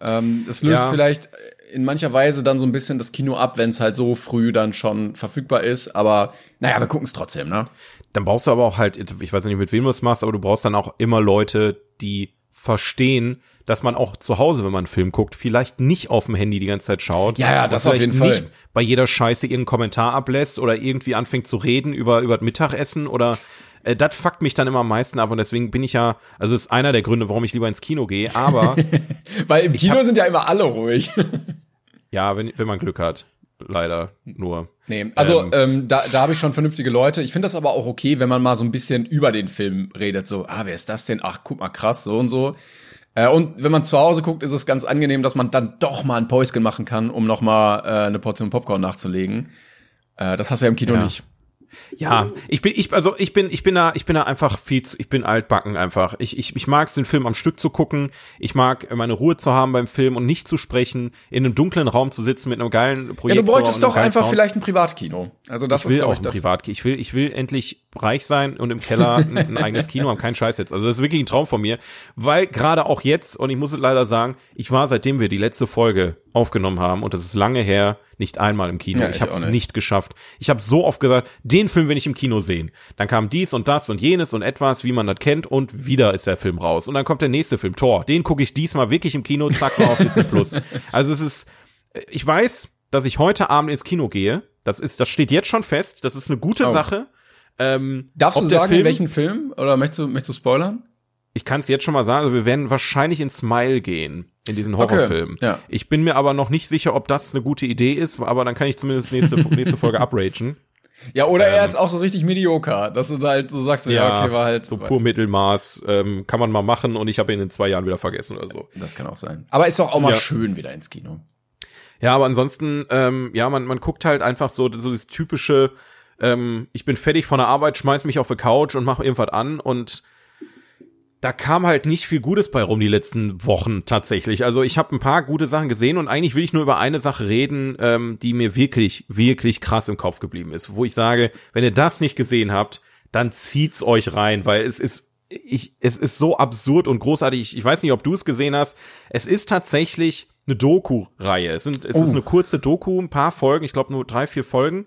ähm, es löst ja. vielleicht in mancher Weise dann so ein bisschen das Kino ab, wenn es halt so früh dann schon verfügbar ist. Aber naja, wir gucken es trotzdem, ne? Dann brauchst du aber auch halt, ich weiß nicht, mit wem du es machst, aber du brauchst dann auch immer Leute, die verstehen, dass man auch zu Hause, wenn man einen Film guckt, vielleicht nicht auf dem Handy die ganze Zeit schaut. Ja, ja, das auf jeden Fall. Nicht bei jeder Scheiße irgendeinen Kommentar ablässt oder irgendwie anfängt zu reden über, über das Mittagessen oder äh, das fuckt mich dann immer am meisten ab und deswegen bin ich ja, also ist einer der Gründe, warum ich lieber ins Kino gehe, aber *laughs* weil im Kino hab, sind ja immer alle ruhig. *laughs* ja, wenn, wenn man Glück hat. Leider nur. Nee, also ähm, ähm, da, da habe ich schon vernünftige Leute. Ich finde das aber auch okay, wenn man mal so ein bisschen über den Film redet. So, ah, wer ist das denn? Ach, guck mal, krass, so und so. Äh, und wenn man zu Hause guckt, ist es ganz angenehm, dass man dann doch mal ein Päuschen machen kann, um noch mal äh, eine Portion Popcorn nachzulegen. Äh, das hast du ja im Kino ja. nicht. Ja, ich bin, ich, also ich bin, ich bin da, ich bin da einfach viel zu, ich bin altbacken einfach. Ich, ich, ich mag es, den Film am Stück zu gucken. Ich mag meine Ruhe zu haben beim Film und nicht zu sprechen, in einem dunklen Raum zu sitzen mit einem geilen Projekt. Ja, du bräuchtest doch einfach Sound. vielleicht ein Privatkino. Also das ich will ist, auch ich, ein Privatkino. Ich will, ich will endlich reich sein und im Keller ein, *laughs* ein eigenes Kino haben, kein Scheiß jetzt. Also das ist wirklich ein Traum von mir, weil gerade auch jetzt, und ich muss leider sagen, ich war, seitdem wir die letzte Folge aufgenommen haben, und das ist lange her, nicht einmal im Kino. Ja, ich habe es nicht. nicht geschafft. Ich habe so oft gesagt, den Film will ich im Kino sehen. Dann kam dies und das und jenes und etwas, wie man das kennt, und wieder ist der Film raus. Und dann kommt der nächste Film, Tor. Den gucke ich diesmal wirklich im Kino, zack, auf Disney Plus. *laughs* Also es ist, ich weiß, dass ich heute Abend ins Kino gehe. Das ist, das steht jetzt schon fest. Das ist eine gute oh. Sache. Ähm, Darfst du sagen, Film, welchen Film? Oder möchtest du, möchtest du spoilern? Ich kann es jetzt schon mal sagen, also wir werden wahrscheinlich in Smile gehen, in diesen Horrorfilm. Okay, ja. Ich bin mir aber noch nicht sicher, ob das eine gute Idee ist, aber dann kann ich zumindest nächste, *laughs* nächste Folge upragen. Ja, oder ähm, er ist auch so richtig mediocre, dass du da halt so sagst, ja, ja okay, war halt. So pur Mittelmaß, ähm, kann man mal machen und ich habe ihn in zwei Jahren wieder vergessen oder so. Das kann auch sein. Aber ist doch auch mal ja. schön wieder ins Kino. Ja, aber ansonsten, ähm, ja, man, man guckt halt einfach so, so das typische, ähm, ich bin fertig von der Arbeit, schmeiß mich auf die Couch und mach irgendwas an und da kam halt nicht viel Gutes bei rum die letzten Wochen tatsächlich. Also ich habe ein paar gute Sachen gesehen und eigentlich will ich nur über eine Sache reden, ähm, die mir wirklich, wirklich krass im Kopf geblieben ist. Wo ich sage, wenn ihr das nicht gesehen habt, dann zieht's euch rein, weil es ist, ich, es ist so absurd und großartig. Ich, ich weiß nicht, ob du es gesehen hast. Es ist tatsächlich eine Doku-Reihe. Es, sind, es oh. ist eine kurze Doku, ein paar Folgen, ich glaube nur drei, vier Folgen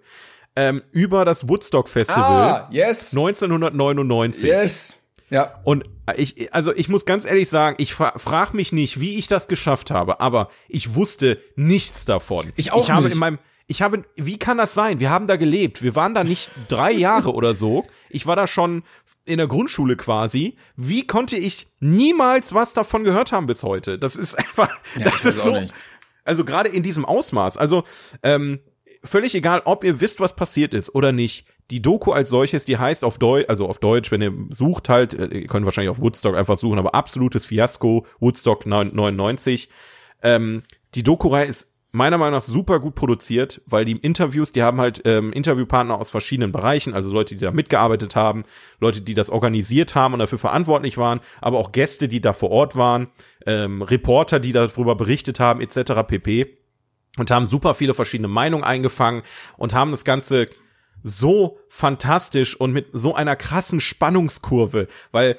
ähm, über das Woodstock Festival ah, yes. 1999. Yes. Ja. Und ich, also ich muss ganz ehrlich sagen, ich fra frag mich nicht, wie ich das geschafft habe, aber ich wusste nichts davon. Ich auch ich habe nicht. in meinem ich habe, wie kann das sein? Wir haben da gelebt. Wir waren da nicht *laughs* drei Jahre oder so. Ich war da schon in der Grundschule quasi. Wie konnte ich niemals was davon gehört haben bis heute? Das ist *laughs* einfach, ja, das ist so, also gerade in diesem Ausmaß. Also ähm, völlig egal, ob ihr wisst, was passiert ist oder nicht. Die Doku als solches, die heißt auf Deutsch, also auf Deutsch, wenn ihr sucht halt, äh, ihr könnt wahrscheinlich auf Woodstock einfach suchen, aber absolutes Fiasko, Woodstock 99. Ähm, die Doku-Reihe ist meiner Meinung nach super gut produziert, weil die Interviews, die haben halt ähm, Interviewpartner aus verschiedenen Bereichen, also Leute, die da mitgearbeitet haben, Leute, die das organisiert haben und dafür verantwortlich waren, aber auch Gäste, die da vor Ort waren, ähm, Reporter, die darüber berichtet haben, etc. pp. Und haben super viele verschiedene Meinungen eingefangen und haben das Ganze so fantastisch und mit so einer krassen Spannungskurve, weil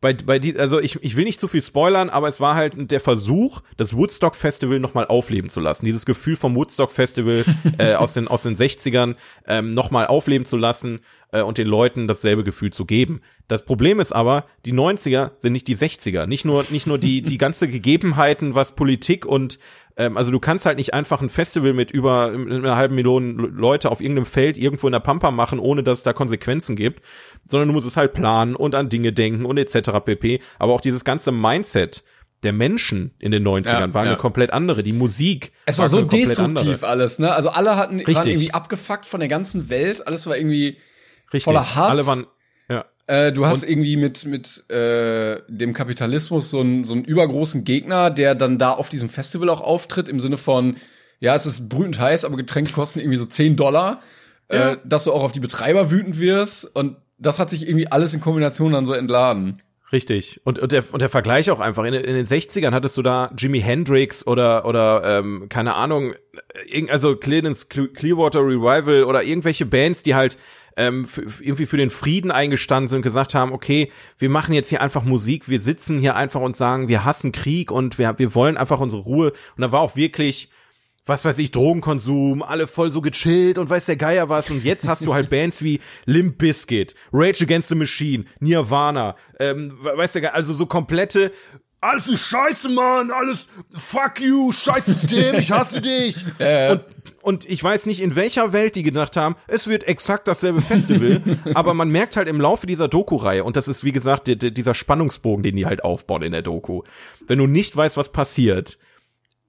bei, bei die, also ich, ich will nicht zu viel spoilern, aber es war halt der Versuch, das Woodstock Festival nochmal aufleben zu lassen. Dieses Gefühl vom Woodstock Festival *laughs* äh, aus, den, aus den 60ern ähm, nochmal aufleben zu lassen äh, und den Leuten dasselbe Gefühl zu geben. Das Problem ist aber, die 90er sind nicht die 60er. Nicht nur, nicht nur die, die ganze Gegebenheiten, was Politik und ähm, also du kannst halt nicht einfach ein Festival mit über einer halben Million Leute auf irgendeinem Feld irgendwo in der Pampa machen, ohne dass es da Konsequenzen gibt, sondern du musst es halt planen und an Dinge denken und etc. pp. Aber auch dieses ganze Mindset, der Menschen in den 90ern ja, war ja. eine komplett andere. Die Musik. Es war, war so destruktiv alles, ne? Also alle hatten, Richtig. waren irgendwie abgefuckt von der ganzen Welt. Alles war irgendwie Richtig. voller Hass. Alle waren, äh, du hast und irgendwie mit, mit äh, dem Kapitalismus so einen, so einen übergroßen Gegner, der dann da auf diesem Festival auch auftritt, im Sinne von, ja, es ist brütend heiß, aber Getränke kosten irgendwie so 10 Dollar, äh, ja. äh, dass du auch auf die Betreiber wütend wirst. Und das hat sich irgendwie alles in Kombination dann so entladen. Richtig. Und, und, der, und der Vergleich auch einfach. In, in den 60ern hattest du da Jimi Hendrix oder, oder ähm, keine Ahnung, also Clearwater Revival oder irgendwelche Bands, die halt ähm, irgendwie für den Frieden eingestanden sind und gesagt haben, okay, wir machen jetzt hier einfach Musik, wir sitzen hier einfach und sagen, wir hassen Krieg und wir, wir wollen einfach unsere Ruhe. Und da war auch wirklich, was weiß ich, Drogenkonsum, alle voll so gechillt und weiß der Geier was. Und jetzt hast du halt *laughs* Bands wie Limp Bizkit, Rage Against the Machine, Nirvana, ähm, weiß der Geier, also so komplette alles ist scheiße, Mann, alles fuck you, scheiß System, ich hasse dich. *laughs* Ja, Und, und ich weiß nicht, in welcher Welt die gedacht haben, es wird exakt dasselbe Festival, *laughs* aber man merkt halt im Laufe dieser Doku-Reihe, und das ist, wie gesagt, die, die, dieser Spannungsbogen, den die halt aufbauen in der Doku, wenn du nicht weißt, was passiert,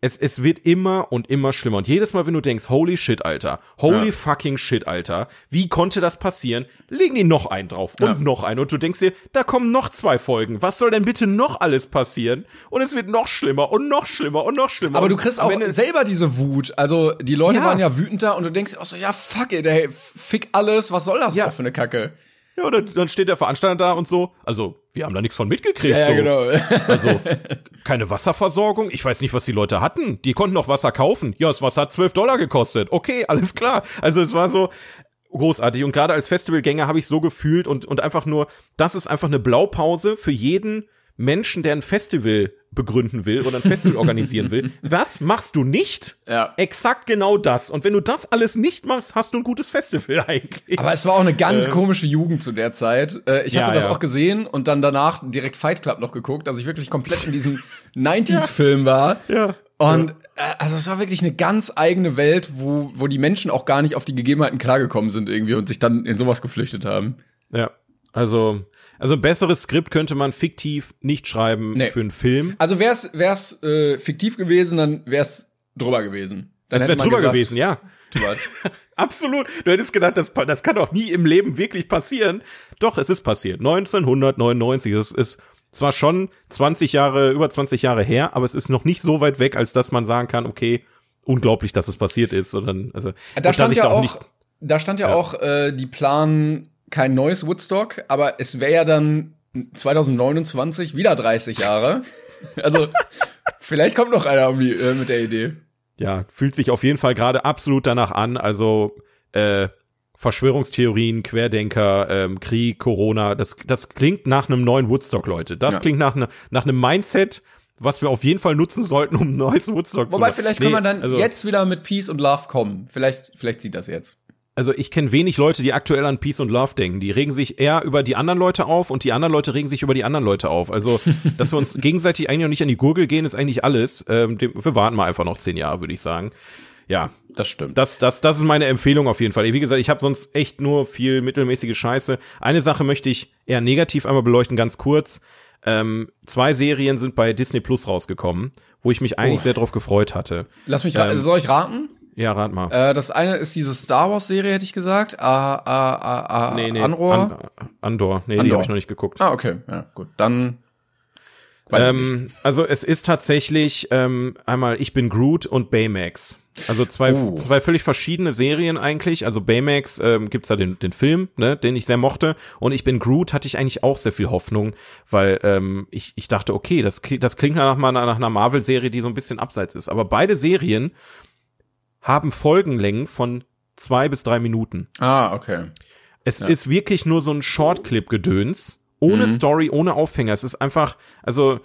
es, es wird immer und immer schlimmer. Und jedes Mal, wenn du denkst, holy shit, Alter, holy ja. fucking shit, Alter, wie konnte das passieren? Legen die noch einen drauf und ja. noch einen. Und du denkst dir, da kommen noch zwei Folgen. Was soll denn bitte noch alles passieren? Und es wird noch schlimmer und noch schlimmer und noch schlimmer. Aber du kriegst auch selber diese Wut. Also, die Leute ja. waren ja wütender und du denkst auch so, ja, fuck it, ey, fick alles, was soll das ja. auch für eine Kacke? Ja, dann, dann steht der Veranstalter da und so. Also, wir haben da nichts von mitgekriegt. Ja, so. genau. *laughs* also, keine Wasserversorgung. Ich weiß nicht, was die Leute hatten. Die konnten noch Wasser kaufen. Ja, das Wasser hat 12 Dollar gekostet. Okay, alles klar. Also, es war so großartig. Und gerade als Festivalgänger habe ich so gefühlt und, und einfach nur, das ist einfach eine Blaupause für jeden Menschen, der ein Festival begründen will oder ein Festival *laughs* organisieren will. Was machst du nicht? Ja. Exakt genau das. Und wenn du das alles nicht machst, hast du ein gutes Festival eigentlich. Aber es war auch eine ganz äh. komische Jugend zu der Zeit. Äh, ich hatte ja, das ja. auch gesehen und dann danach direkt Fight Club noch geguckt, dass ich wirklich komplett in diesem *laughs* 90s-Film war. Ja. Und äh, also es war wirklich eine ganz eigene Welt, wo, wo die Menschen auch gar nicht auf die Gegebenheiten klargekommen sind irgendwie und sich dann in sowas geflüchtet haben. Ja. Also also ein besseres Skript könnte man fiktiv nicht schreiben nee. für einen Film. Also wär's wär's äh, fiktiv gewesen, dann wär's drüber gewesen. Dann das wäre drüber gesagt, gewesen, ja. *laughs* Absolut. Du hättest gedacht, das, das kann doch nie im Leben wirklich passieren. Doch, es ist passiert. 1999. Es ist zwar schon 20 Jahre, über 20 Jahre her, aber es ist noch nicht so weit weg, als dass man sagen kann, okay, unglaublich, dass es passiert ist, sondern also da stand ja auch, nicht, da stand ja, ja. auch äh, die Plan kein neues Woodstock, aber es wäre ja dann 2029 wieder 30 Jahre. *laughs* also vielleicht kommt noch einer um die, äh, mit der Idee. Ja, fühlt sich auf jeden Fall gerade absolut danach an. Also äh, Verschwörungstheorien, Querdenker, ähm, Krieg, Corona, das, das klingt nach einem neuen Woodstock, Leute. Das ja. klingt nach, ne, nach einem Mindset, was wir auf jeden Fall nutzen sollten, um ein neues Woodstock Wobei, zu Wobei, vielleicht nee, können wir dann also, jetzt wieder mit Peace und Love kommen. Vielleicht, vielleicht sieht das jetzt also ich kenne wenig Leute, die aktuell an Peace und Love denken. Die regen sich eher über die anderen Leute auf und die anderen Leute regen sich über die anderen Leute auf. Also, *laughs* dass wir uns gegenseitig eigentlich noch nicht an die Gurgel gehen, ist eigentlich alles. Ähm, wir warten mal einfach noch zehn Jahre, würde ich sagen. ja, das stimmt. Das, das, das ist meine Empfehlung auf jeden Fall. Wie gesagt, ich habe sonst echt nur viel mittelmäßige Scheiße. Eine Sache möchte ich eher negativ einmal beleuchten, ganz kurz. Ähm, zwei Serien sind bei Disney Plus rausgekommen, wo ich mich eigentlich oh. sehr drauf gefreut hatte. Lass mich, ähm, soll ich raten? Ja, rat mal. Äh, das eine ist diese Star Wars Serie, hätte ich gesagt. A, A, A, A, nee, nee, Andor. An, Andor. Nee, Andor. die habe ich noch nicht geguckt. Ah, okay. Ja, gut. Dann ähm, also es ist tatsächlich ähm, einmal Ich bin Groot und Baymax. Also zwei, oh. zwei völlig verschiedene Serien eigentlich. Also Baymax ähm, gibt's da den, den Film, ne, den ich sehr mochte. Und ich bin Groot hatte ich eigentlich auch sehr viel Hoffnung, weil ähm, ich, ich dachte, okay, das, das klingt nach, nach, nach einer Marvel-Serie, die so ein bisschen abseits ist. Aber beide Serien haben Folgenlängen von zwei bis drei Minuten. Ah, okay. Es ja. ist wirklich nur so ein Shortclip-Gedöns, ohne mhm. Story, ohne Aufhänger. Es ist einfach, also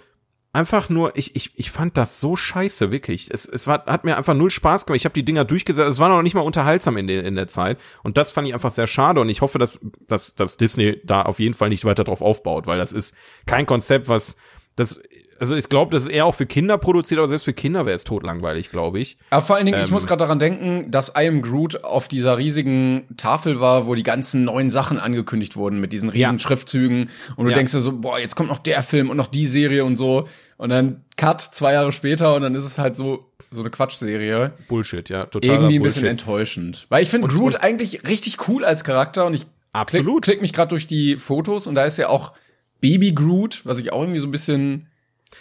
einfach nur, ich, ich, ich fand das so scheiße, wirklich. Es, es war, hat mir einfach null Spaß gemacht. Ich habe die Dinger durchgesetzt. Es war noch nicht mal unterhaltsam in, der in der Zeit. Und das fand ich einfach sehr schade. Und ich hoffe, dass, dass, dass Disney da auf jeden Fall nicht weiter drauf aufbaut, weil das ist kein Konzept, was das also ich glaube, das ist eher auch für Kinder produziert, aber selbst für Kinder wäre es totlangweilig, glaube ich. Aber vor allen Dingen, ähm, ich muss gerade daran denken, dass I Am Groot auf dieser riesigen Tafel war, wo die ganzen neuen Sachen angekündigt wurden mit diesen riesen ja. Schriftzügen und du ja. denkst dir so, boah, jetzt kommt noch der Film und noch die Serie und so und dann Cut zwei Jahre später und dann ist es halt so so eine Quatschserie. Bullshit, ja, total. Irgendwie ein Bullshit. bisschen enttäuschend, weil ich finde Groot eigentlich richtig cool als Charakter und ich absolut klick, klick mich gerade durch die Fotos und da ist ja auch Baby Groot, was ich auch irgendwie so ein bisschen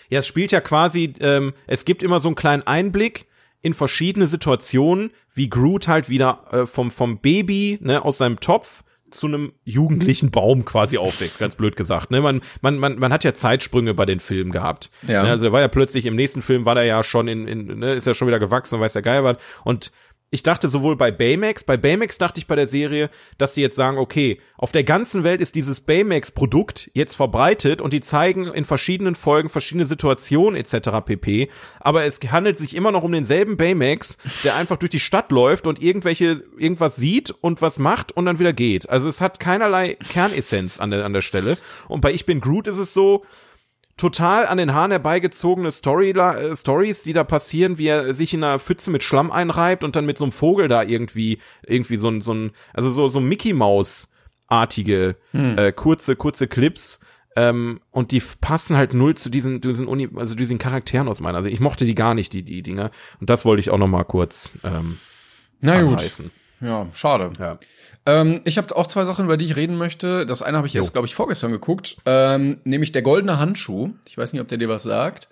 ja, es spielt ja quasi, ähm, es gibt immer so einen kleinen Einblick in verschiedene Situationen, wie Groot halt wieder äh, vom, vom Baby, ne, aus seinem Topf zu einem jugendlichen Baum quasi aufwächst, ganz blöd gesagt. Ne? Man, man, man, man hat ja Zeitsprünge bei den Filmen gehabt. Ja. Ne? Also er war ja plötzlich im nächsten Film war er ja schon in, in ne, ist ja schon wieder gewachsen, weiß der Geil was. Und ich dachte sowohl bei Baymax, bei Baymax dachte ich bei der Serie, dass sie jetzt sagen, okay, auf der ganzen Welt ist dieses Baymax-Produkt jetzt verbreitet und die zeigen in verschiedenen Folgen verschiedene Situationen etc. pp. Aber es handelt sich immer noch um denselben Baymax, der einfach durch die Stadt läuft und irgendwelche irgendwas sieht und was macht und dann wieder geht. Also es hat keinerlei Kernessenz an der an der Stelle. Und bei Ich bin Groot ist es so, total an den Haaren herbeigezogene Story, äh, Stories, die da passieren, wie er sich in einer Pfütze mit Schlamm einreibt und dann mit so einem Vogel da irgendwie, irgendwie so ein, so ein, also so, so Mickey Maus artige, hm. äh, kurze, kurze Clips, ähm, und die passen halt null zu diesen, diesen Uni, also diesen Charakteren aus meiner. Also ich mochte die gar nicht, die, die Dinger. Und das wollte ich auch noch mal kurz, ähm, Na gut. Anreißen. Ja, schade. Ja. Ähm, ich habe auch zwei Sachen, über die ich reden möchte. Das eine habe ich jo. erst, glaube ich, vorgestern geguckt, ähm, nämlich der goldene Handschuh. Ich weiß nicht, ob der dir was sagt.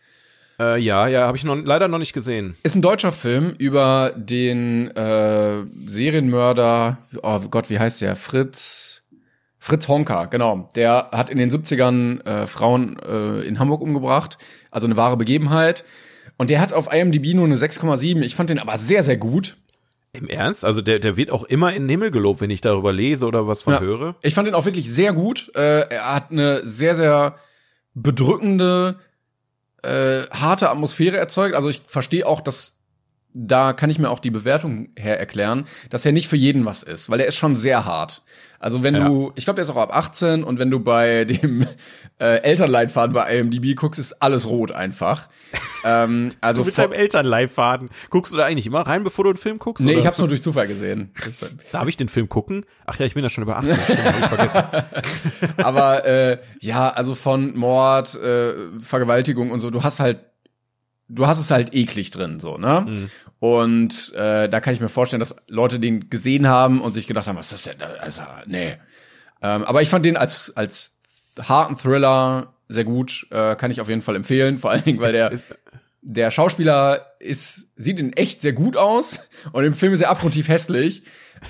Äh, ja, ja, habe ich noch, leider noch nicht gesehen. Ist ein deutscher Film über den äh, Serienmörder. Oh Gott, wie heißt der? Fritz. Fritz Honka, genau. Der hat in den 70ern äh, Frauen äh, in Hamburg umgebracht. Also eine wahre Begebenheit. Und der hat auf IMDb nur eine 6,7. Ich fand den aber sehr, sehr gut. Im Ernst? Also der, der wird auch immer in den Himmel gelobt, wenn ich darüber lese oder was von ja. höre. Ich fand ihn auch wirklich sehr gut. Äh, er hat eine sehr, sehr bedrückende, äh, harte Atmosphäre erzeugt. Also ich verstehe auch, dass da kann ich mir auch die Bewertung her erklären, dass er nicht für jeden was ist, weil er ist schon sehr hart. Also wenn ja. du, ich glaube, der ist auch ab 18 und wenn du bei dem äh, Elternleitfaden bei IMDb guckst, ist alles rot einfach. *laughs* ähm, also du mit deinem Elternleitfaden guckst du da eigentlich immer rein, bevor du einen Film guckst? Nee, oder? ich hab's nur durch Zufall gesehen. *laughs* Darf ich den Film gucken? Ach ja, ich bin ja schon über 18, *laughs* stimmt, hab ich vergessen. Aber äh, ja, also von Mord, äh, Vergewaltigung und so, du hast halt du hast es halt eklig drin, so, ne? Mhm. Und äh, da kann ich mir vorstellen, dass Leute den gesehen haben und sich gedacht haben, was ist das denn? Also, nee. Ähm, aber ich fand den als, als harten Thriller sehr gut, äh, kann ich auf jeden Fall empfehlen, vor allen Dingen, weil der, der Schauspieler ist, sieht in echt sehr gut aus und im Film ist er abgrundtief hässlich,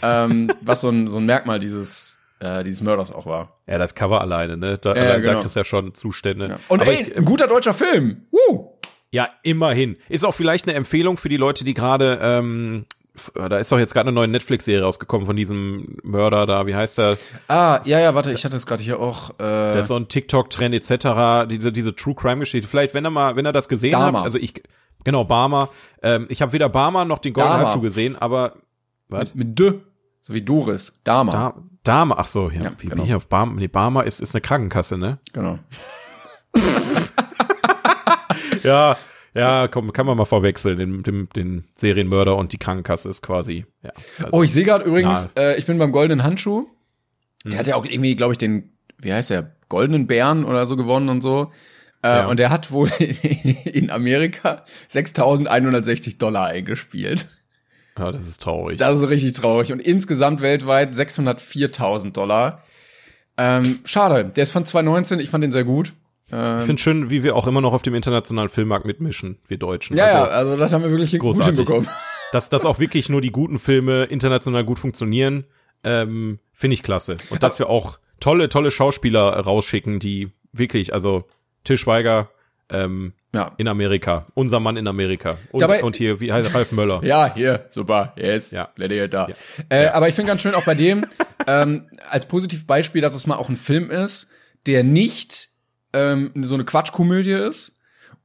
ähm, *laughs* was so ein, so ein Merkmal dieses, äh, dieses Mörders auch war. Ja, das Cover alleine, ne? Da, ja, genau. da kriegst du ja schon Zustände. Ja. Und Aber ey, ich, ein guter deutscher Film. Woo! Ja, immerhin. Ist auch vielleicht eine Empfehlung für die Leute, die gerade, ähm, da ist doch jetzt gerade eine neue Netflix-Serie rausgekommen von diesem Mörder da, wie heißt der? Ah, ja, ja, warte, ich hatte es gerade hier auch. Äh der ist so ein TikTok-Trend etc., diese, diese True Crime-Geschichte. Vielleicht, wenn er mal, wenn er das gesehen Dama. hat, also ich, genau, Barmer. Ähm, ich habe weder Barmer noch den Golden Halbschuh gesehen, aber was? Mit, mit D, so wie Doris, Dama. Da, Dama, ach so, ja, ja wie, genau. wie auf Barmer, nee, Barmer ist, ist eine Krankenkasse, ne? Genau. *laughs* *laughs* ja, Ja, komm, kann man mal verwechseln, den, den, den Serienmörder und die Krankenkasse ist quasi, ja. Also, oh, ich sehe gerade übrigens, äh, ich bin beim Goldenen Handschuh. Der hm. hat ja auch irgendwie, glaube ich, den, wie heißt der, Goldenen Bären oder so gewonnen und so. Äh, ja. Und der hat wohl *laughs* in Amerika 6.160 Dollar eingespielt. Ja, das ist traurig. Das ist richtig traurig. Und insgesamt weltweit 604.000 Dollar. Ähm, schade, der ist von 2019, ich fand den sehr gut. Ähm, ich finde schön, wie wir auch immer noch auf dem internationalen Filmmarkt mitmischen, wir Deutschen. Ja, also, ja, also das haben wir wirklich gut hinbekommen. Dass, dass auch wirklich nur die guten Filme international gut funktionieren, ähm, finde ich klasse. Und dass wir auch tolle, tolle Schauspieler rausschicken, die wirklich, also Til Schweiger, ähm, ja. in Amerika. Unser Mann in Amerika. Und, Dabei, und hier, wie heißt Ralf Möller? Ja, hier, super, yes, ja. it da. Ja. Äh, ja. Aber ich finde ganz schön auch bei dem, ähm, als Positivbeispiel, dass es mal auch ein Film ist, der nicht ähm, so eine Quatschkomödie ist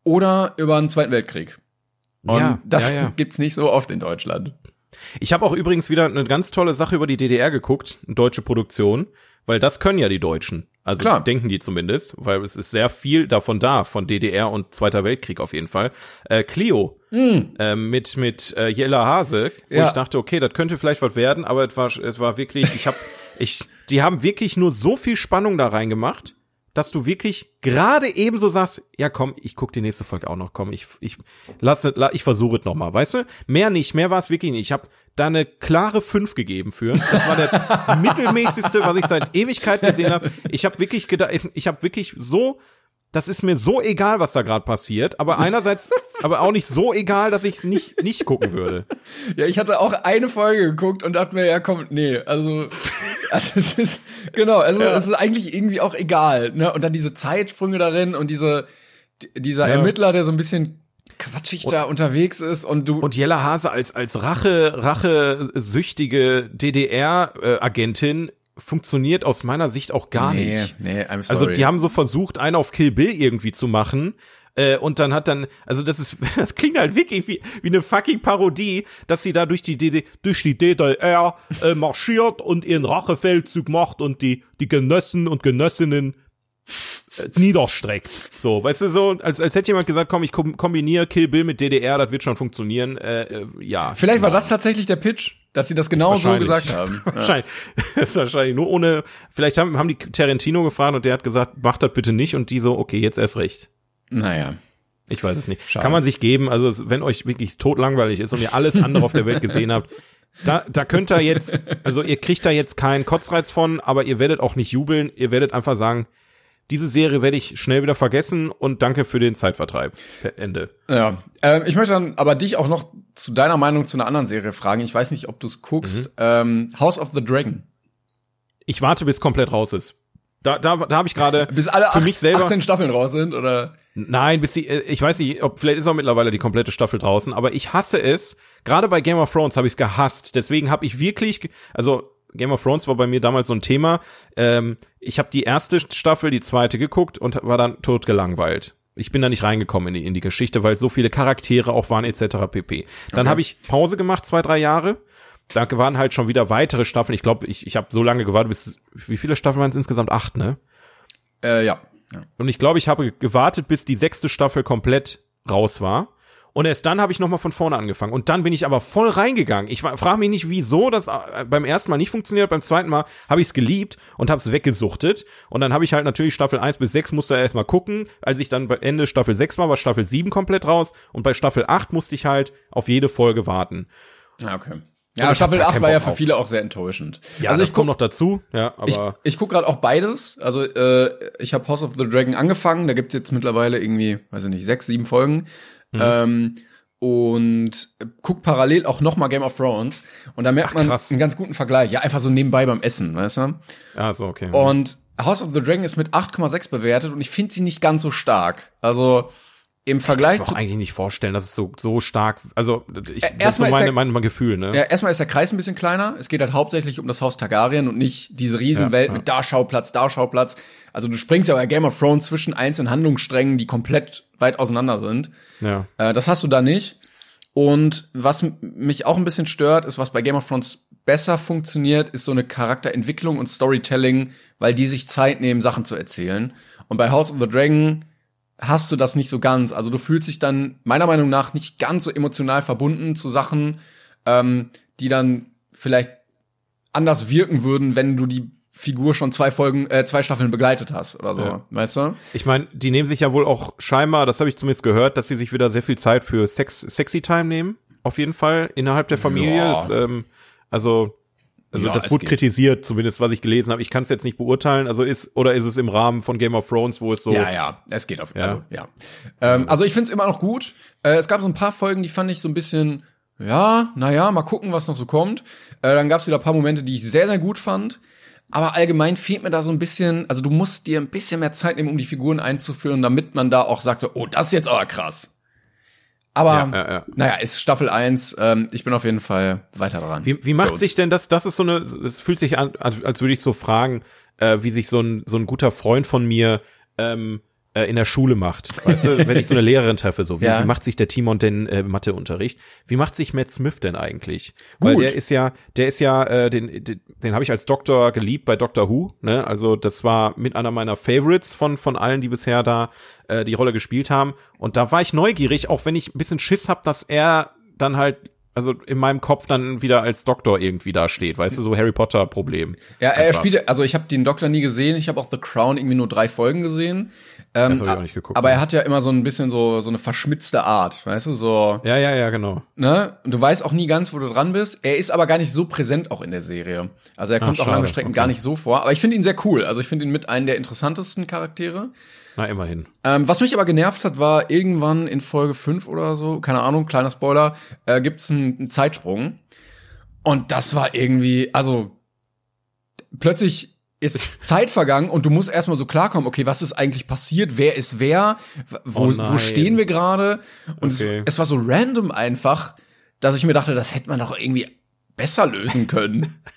oder über den Zweiten Weltkrieg. Und ja, das ja, ja. gibt's nicht so oft in Deutschland. Ich habe auch übrigens wieder eine ganz tolle Sache über die DDR geguckt, eine deutsche Produktion, weil das können ja die Deutschen. Also Klar. denken die zumindest, weil es ist sehr viel davon da, von DDR und Zweiter Weltkrieg auf jeden Fall. Äh, Clio mm. äh, mit mit äh, Jella Hase, wo ja. ich dachte, okay, das könnte vielleicht was werden, aber es war es war wirklich, ich habe *laughs* ich die haben wirklich nur so viel Spannung da reingemacht dass du wirklich gerade eben so sagst, ja komm, ich guck die nächste Folge auch noch, komm, ich ich lasse ich versuche es noch mal, weißt du? Mehr nicht, mehr war es wirklich nicht. Ich habe da eine klare 5 gegeben für. Das war der *laughs* mittelmäßigste, was ich seit Ewigkeiten gesehen habe. Ich habe wirklich gedacht, ich habe wirklich so das ist mir so egal, was da gerade passiert, aber einerseits *laughs* aber auch nicht so egal, dass ich es nicht nicht gucken würde. Ja, ich hatte auch eine Folge geguckt und dachte mir, ja, komm, nee, also *laughs* also es ist genau, also ja. es ist eigentlich irgendwie auch egal, ne? Und dann diese Zeitsprünge darin und diese dieser ja. Ermittler, der so ein bisschen quatschig und, da unterwegs ist und du und Jella Hase als als Rache Rache süchtige DDR Agentin funktioniert aus meiner Sicht auch gar nee, nicht. Nee, I'm sorry. Also die haben so versucht, einen auf Kill Bill irgendwie zu machen. Äh, und dann hat dann, also das ist, *laughs* das klingt halt wirklich wie, wie eine fucking Parodie, dass sie da durch die DD, durch die DDR äh, marschiert und ihren Rachefeldzug macht und die, die Genossen und Genössinnen niederstreckt. So, weißt du, so, als, als hätte jemand gesagt, komm, ich kombiniere Kill Bill mit DDR, das wird schon funktionieren. Äh, äh, ja. Vielleicht war das tatsächlich der Pitch. Dass sie das genau so gesagt *laughs* haben. wahrscheinlich. *laughs* Das ist wahrscheinlich nur ohne, vielleicht haben, haben die Tarantino gefragt und der hat gesagt, mach das bitte nicht und die so, okay, jetzt erst recht. Naja. Ich weiß es nicht. Schade. Kann man sich geben, also wenn euch wirklich totlangweilig ist und ihr alles andere auf der Welt gesehen habt, da, da könnt ihr jetzt, also ihr kriegt da jetzt keinen Kotzreiz von, aber ihr werdet auch nicht jubeln, ihr werdet einfach sagen, diese Serie werde ich schnell wieder vergessen und danke für den Zeitvertreib. Ende. Ja, ähm, ich möchte dann aber dich auch noch zu deiner Meinung zu einer anderen Serie fragen. Ich weiß nicht, ob du es guckst. Mhm. Ähm, House of the Dragon. Ich warte, bis komplett raus ist. Da, da, da habe ich gerade *laughs* bis alle für acht, mich selber 18 Staffeln raus sind oder Nein, bis sie äh, ich weiß nicht, ob vielleicht ist auch mittlerweile die komplette Staffel draußen, aber ich hasse es. Gerade bei Game of Thrones habe ich es gehasst. Deswegen habe ich wirklich also Game of Thrones war bei mir damals so ein Thema. Ähm, ich habe die erste Staffel, die zweite geguckt und war dann tot gelangweilt. Ich bin da nicht reingekommen in die, in die Geschichte, weil so viele Charaktere auch waren etc. pp. Dann okay. habe ich Pause gemacht, zwei, drei Jahre. Da waren halt schon wieder weitere Staffeln. Ich glaube, ich, ich habe so lange gewartet, bis wie viele Staffeln waren es insgesamt? Acht, ne? Äh, ja. ja. Und ich glaube, ich habe gewartet, bis die sechste Staffel komplett raus war. Und erst dann habe ich nochmal von vorne angefangen. Und dann bin ich aber voll reingegangen. Ich frage mich nicht, wieso das äh, beim ersten Mal nicht funktioniert. Beim zweiten Mal habe ich es geliebt und habe es weggesuchtet. Und dann habe ich halt natürlich Staffel 1 bis 6 musste erstmal gucken. Als ich dann bei Ende Staffel 6 war, war Staffel 7 komplett raus. Und bei Staffel 8 musste ich halt auf jede Folge warten. Ah, okay. Ja, Staffel 8 war ja für viele auch sehr enttäuschend. Ja, also ich komme noch dazu, ja, aber ich, ich guck gerade auch beides. Also äh, ich habe House of the Dragon angefangen, da gibt's jetzt mittlerweile irgendwie, weiß ich nicht, sechs, sieben Folgen. Mhm. Ähm, und guck parallel auch noch mal Game of Thrones und da merkt Ach, man einen ganz guten Vergleich. Ja, einfach so nebenbei beim Essen, weißt du? Ja, so okay. Und House of the Dragon ist mit 8,6 bewertet und ich finde sie nicht ganz so stark. Also im Vergleich ich kann mir eigentlich nicht vorstellen, dass es so so stark, also ich, das ist so meine, der, mein, mein Gefühl, ne? Ja, erstmal ist der Kreis ein bisschen kleiner. Es geht halt hauptsächlich um das Haus Targaryen und nicht diese Riesenwelt ja, ja. mit da Schauplatz, da Schauplatz. Also du springst ja bei Game of Thrones zwischen einzelnen Handlungssträngen, die komplett weit auseinander sind. Ja. Äh, das hast du da nicht. Und was mich auch ein bisschen stört, ist, was bei Game of Thrones besser funktioniert, ist so eine Charakterentwicklung und Storytelling, weil die sich Zeit nehmen, Sachen zu erzählen. Und bei House of the Dragon hast du das nicht so ganz. Also du fühlst dich dann meiner Meinung nach nicht ganz so emotional verbunden zu Sachen, ähm, die dann vielleicht anders wirken würden, wenn du die Figur schon zwei Folgen, äh, zwei Staffeln begleitet hast oder so, ja. weißt du? Ich meine, die nehmen sich ja wohl auch scheinbar, das habe ich zumindest gehört, dass sie sich wieder sehr viel Zeit für Sex, Sexy Time nehmen. Auf jeden Fall innerhalb der Familie. Ja. Das, ähm, also also ja, das wurde kritisiert, zumindest was ich gelesen habe. Ich kann es jetzt nicht beurteilen. Also ist oder ist es im Rahmen von Game of Thrones, wo es so Ja, ja, es geht auf. Ja. Also ja. Ähm, also ich finde es immer noch gut. Äh, es gab so ein paar Folgen, die fand ich so ein bisschen ja, naja, mal gucken, was noch so kommt. Äh, dann gab es wieder ein paar Momente, die ich sehr, sehr gut fand. Aber allgemein fehlt mir da so ein bisschen, also du musst dir ein bisschen mehr Zeit nehmen, um die Figuren einzuführen, damit man da auch sagt, oh, das ist jetzt aber krass. Aber ja, ja, ja. naja, ist Staffel 1, ähm, ich bin auf jeden Fall weiter dran. Wie, wie macht sich denn das, das ist so eine, es fühlt sich an, als würde ich so fragen, äh, wie sich so ein, so ein guter Freund von mir ähm, äh, in der Schule macht. Weißt du, wenn ich so eine *laughs* Lehrerin treffe, so wie, ja. wie macht sich der Timon denn äh, Matheunterricht? Wie macht sich Matt Smith denn eigentlich? Gut. Weil der ist ja, der ist ja, äh, den, den, den habe ich als Doktor geliebt bei Doctor Who. Ne? Also das war mit einer meiner Favorites von von allen, die bisher da äh, die Rolle gespielt haben. Und da war ich neugierig, auch wenn ich ein bisschen Schiss hab, dass er dann halt also in meinem Kopf dann wieder als Doktor irgendwie da steht, weißt du, so Harry Potter Problem. Ja, er spielt, also ich habe den Doktor nie gesehen, ich habe auch The Crown irgendwie nur drei Folgen gesehen. Ähm, das hab ich auch nicht geguckt. Aber er hat ja immer so ein bisschen so so eine verschmitzte Art, weißt du, so. Ja, ja, ja, genau. Ne? Und du weißt auch nie ganz, wo du dran bist. Er ist aber gar nicht so präsent auch in der Serie. Also er kommt Ach, auch lange Strecken okay. gar nicht so vor. Aber ich finde ihn sehr cool. Also ich finde ihn mit einem der interessantesten Charaktere. Na, immerhin. Ähm, was mich aber genervt hat, war irgendwann in Folge 5 oder so, keine Ahnung, kleiner Spoiler, äh, gibt's einen, einen Zeitsprung. Und das war irgendwie, also plötzlich ist *laughs* Zeit vergangen und du musst erstmal so klarkommen, okay, was ist eigentlich passiert, wer ist wer, wo, oh wo stehen wir gerade? Und okay. es, es, war so random einfach, dass ich mir dachte, das hätte man doch irgendwie besser lösen können. *laughs*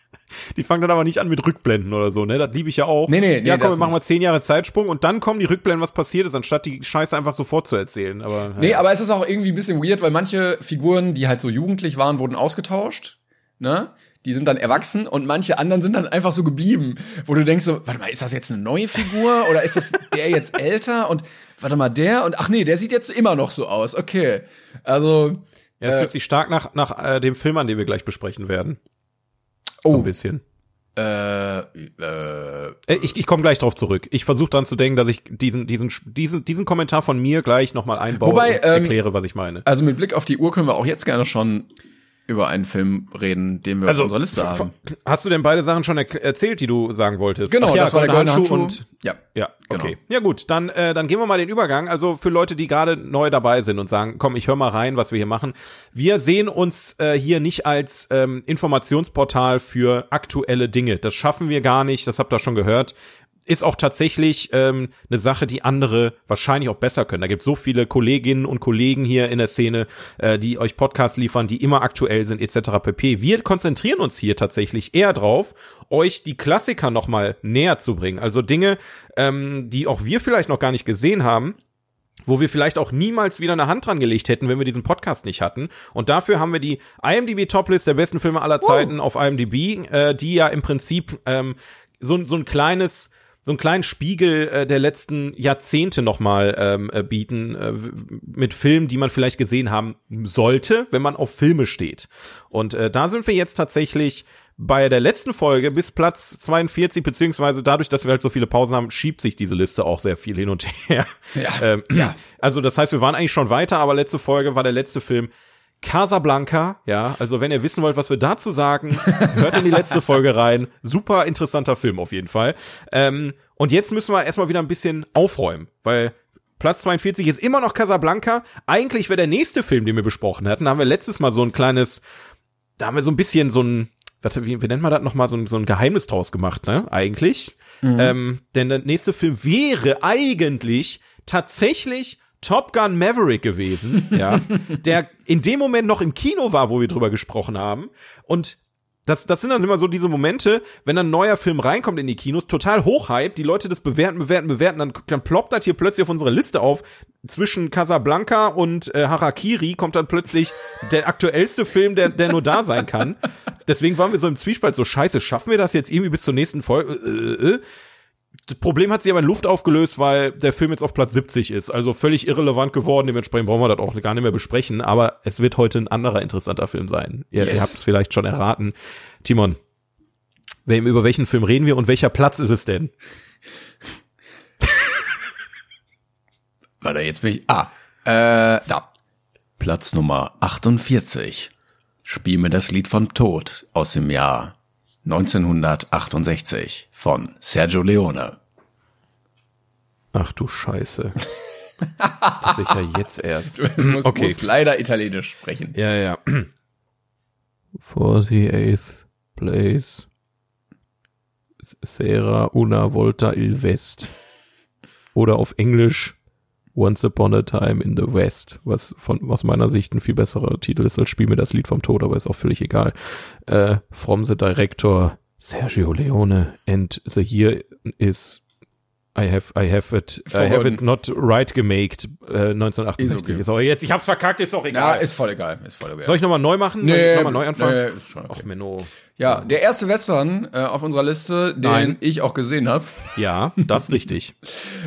Die fangen dann aber nicht an mit Rückblenden oder so, ne? Das liebe ich ja auch. Nee, nee, nee. Ja, komm, wir machen mal zehn Jahre Zeitsprung und dann kommen die Rückblenden, was passiert ist, anstatt die Scheiße einfach sofort zu erzählen. Aber, ja. Nee, aber es ist auch irgendwie ein bisschen weird, weil manche Figuren, die halt so jugendlich waren, wurden ausgetauscht, ne? Die sind dann erwachsen und manche anderen sind dann einfach so geblieben, wo du denkst so, warte mal, ist das jetzt eine neue Figur oder ist das *laughs* der jetzt älter und warte mal, der und ach nee, der sieht jetzt immer noch so aus. Okay. Also ja, es äh, fühlt sich stark nach nach äh, dem Film an, den wir gleich besprechen werden. Oh. So ein bisschen. Äh, äh, ich ich komme gleich drauf zurück. Ich versuche dann zu denken, dass ich diesen diesen diesen diesen Kommentar von mir gleich nochmal einbaue Wobei, und ähm, erkläre, was ich meine. Also mit Blick auf die Uhr können wir auch jetzt gerne schon über einen Film reden, den wir also, auf unserer Liste haben. Hast du denn beide Sachen schon er erzählt, die du sagen wolltest? Genau, ja, das war der goldene Handschuh, und ja, ja, genau. okay. Ja gut, dann äh, dann gehen wir mal den Übergang. Also für Leute, die gerade neu dabei sind und sagen, komm, ich höre mal rein, was wir hier machen. Wir sehen uns äh, hier nicht als ähm, Informationsportal für aktuelle Dinge. Das schaffen wir gar nicht. Das habt ihr schon gehört ist auch tatsächlich ähm, eine Sache, die andere wahrscheinlich auch besser können. Da gibt so viele Kolleginnen und Kollegen hier in der Szene, äh, die euch Podcasts liefern, die immer aktuell sind etc. pp. Wir konzentrieren uns hier tatsächlich eher drauf, euch die Klassiker noch mal näher zu bringen. Also Dinge, ähm, die auch wir vielleicht noch gar nicht gesehen haben wo wir vielleicht auch niemals wieder eine Hand dran gelegt hätten, wenn wir diesen Podcast nicht hatten. Und dafür haben wir die IMDb Toplist der besten Filme aller Zeiten wow. auf IMDb, äh, die ja im Prinzip ähm, so, so ein kleines so einen kleinen Spiegel äh, der letzten Jahrzehnte nochmal ähm, äh, bieten äh, mit Filmen, die man vielleicht gesehen haben sollte, wenn man auf Filme steht. Und äh, da sind wir jetzt tatsächlich bei der letzten Folge bis Platz 42, beziehungsweise dadurch, dass wir halt so viele Pausen haben, schiebt sich diese Liste auch sehr viel hin und her. Ja, ähm, ja. Also das heißt, wir waren eigentlich schon weiter, aber letzte Folge war der letzte Film Casablanca, ja, also wenn ihr wissen wollt, was wir dazu sagen, hört in die letzte Folge rein. Super interessanter Film auf jeden Fall. Ähm, und jetzt müssen wir erstmal wieder ein bisschen aufräumen, weil Platz 42 ist immer noch Casablanca. Eigentlich wäre der nächste Film, den wir besprochen hatten, da haben wir letztes Mal so ein kleines, da haben wir so ein bisschen so ein, warte, wie, wie nennt man das nochmal, so ein, so ein Geheimnis draus gemacht, ne, eigentlich. Mhm. Ähm, denn der nächste Film wäre eigentlich tatsächlich Top Gun Maverick gewesen, *laughs* ja, der in dem Moment noch im Kino war, wo wir drüber gesprochen haben. Und das, das sind dann immer so diese Momente, wenn ein neuer Film reinkommt in die Kinos, total hochhype, die Leute das bewerten, bewerten, bewerten, dann, dann ploppt das hier plötzlich auf unsere Liste auf. Zwischen Casablanca und äh, Harakiri kommt dann plötzlich der aktuellste Film, der, der nur da sein kann. Deswegen waren wir so im Zwiespalt so, scheiße, schaffen wir das jetzt irgendwie bis zur nächsten Folge? Äh, äh, äh das Problem hat sich aber in Luft aufgelöst, weil der Film jetzt auf Platz 70 ist. Also völlig irrelevant geworden. Dementsprechend brauchen wir das auch gar nicht mehr besprechen. Aber es wird heute ein anderer interessanter Film sein. Ihr, yes. ihr habt es vielleicht schon erraten. Timon, wem, über welchen Film reden wir und welcher Platz ist es denn? *laughs* Warte, jetzt bin ich. Ah, äh, da. Platz Nummer 48. Spiel mir das Lied vom Tod aus dem Jahr 1968 von Sergio Leone. Ach du Scheiße. Sicher jetzt erst. *laughs* Du musst, okay. musst leider Italienisch sprechen. Ja, ja. For the eighth place. Sera una volta il West. Oder auf Englisch Once Upon a Time in the West, was von aus meiner Sicht ein viel besserer Titel ist als Spiel mir das Lied vom Tod, aber ist auch völlig egal. Äh, from the Director Sergio Leone and the year is I have, I have it, I have it not right gemaked, äh, 1968. Ist okay. Sorry, jetzt, ich hab's verkackt, ist auch egal. Ja, ist voll egal, ist voll egal. Soll ich nochmal neu machen? Nee, nochmal neu anfangen? Nee, ist schon okay. Menno. Ja, der erste Western äh, auf unserer Liste, den Nein. ich auch gesehen habe. Ja, das ist richtig.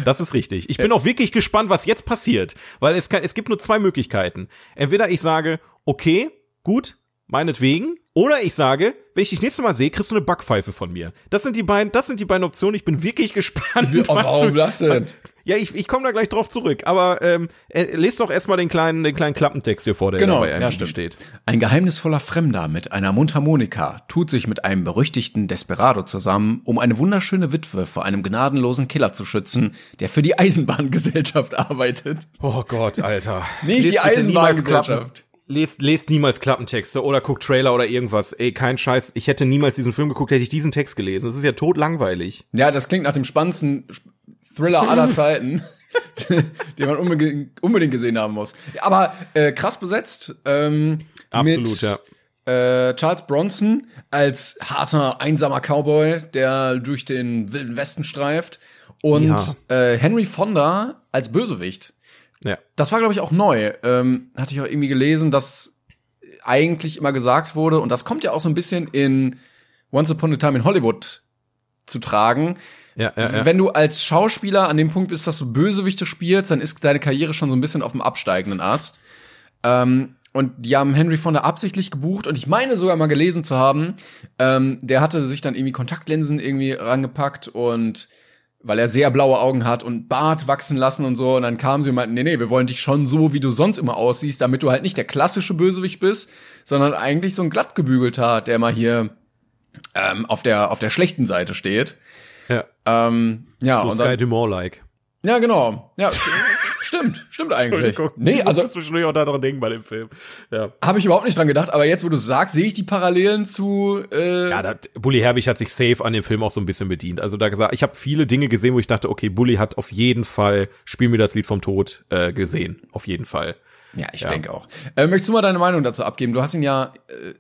Das ist richtig. Ich bin auch wirklich gespannt, was jetzt passiert, weil es, kann, es gibt nur zwei Möglichkeiten. Entweder ich sage, okay, gut, meinetwegen, oder ich sage, wenn ich dich nächste Mal sehe, kriegst du eine Backpfeife von mir. Das sind die beiden, das sind die beiden Optionen. Ich bin wirklich *laughs* gespannt. Wie, oh, warum das denn? Ja, ich, ich komme da gleich drauf zurück. Aber ähm, äh, lest doch erstmal den kleinen, den kleinen Klappentext hier vor, der genau, ja, stimmt. steht. Ein geheimnisvoller Fremder mit einer Mundharmonika tut sich mit einem berüchtigten Desperado zusammen, um eine wunderschöne Witwe vor einem gnadenlosen Killer zu schützen, der für die Eisenbahngesellschaft *laughs* arbeitet. Oh Gott, Alter. Nicht Lest die Eisenbahngesellschaft lest, lest niemals Klappentexte oder guckt Trailer oder irgendwas. Ey, kein Scheiß. Ich hätte niemals diesen Film geguckt, hätte ich diesen Text gelesen. Das ist ja totlangweilig. Ja, das klingt nach dem spannendsten Thriller aller *laughs* Zeiten, *laughs* den man unbedingt, unbedingt gesehen haben muss. Aber äh, krass besetzt. Ähm, Absolut, mit, ja. Äh, Charles Bronson als harter, einsamer Cowboy, der durch den wilden Westen streift. Und ja. äh, Henry Fonda als Bösewicht. Ja. Das war, glaube ich, auch neu. Ähm, hatte ich auch irgendwie gelesen, dass eigentlich immer gesagt wurde, und das kommt ja auch so ein bisschen in Once Upon a Time in Hollywood zu tragen. Ja, ja, ja. Wenn du als Schauspieler an dem Punkt bist, dass du Bösewichte spielst, dann ist deine Karriere schon so ein bisschen auf dem absteigenden Ast. Ähm, und die haben Henry Fonda absichtlich gebucht und ich meine sogar mal gelesen zu haben, ähm, der hatte sich dann irgendwie Kontaktlinsen irgendwie rangepackt und weil er sehr blaue Augen hat und Bart wachsen lassen und so. Und dann kamen sie und meinten, nee, nee, wir wollen dich schon so, wie du sonst immer aussiehst, damit du halt nicht der klassische Bösewicht bist, sondern eigentlich so ein glattgebügelter, der mal hier ähm, auf der auf der schlechten Seite steht. Ja. Ähm, ja, so und Sky Dumont-like. Ja, genau. Ja, stimmt, stimmt eigentlich. Nee, also zwischendurch auch daran denken bei dem Film. Ja. Habe ich überhaupt nicht dran gedacht, aber jetzt, wo du sagst, sehe ich die Parallelen zu äh Ja, dat, Bully Herbig hat sich safe an dem Film auch so ein bisschen bedient. Also da gesagt, ich habe viele Dinge gesehen, wo ich dachte, okay, Bully hat auf jeden Fall Spiel mir das Lied vom Tod äh, gesehen, auf jeden Fall. Ja, ich ja. denke auch. Äh, möchtest du mal deine Meinung dazu abgeben? Du hast ihn ja äh,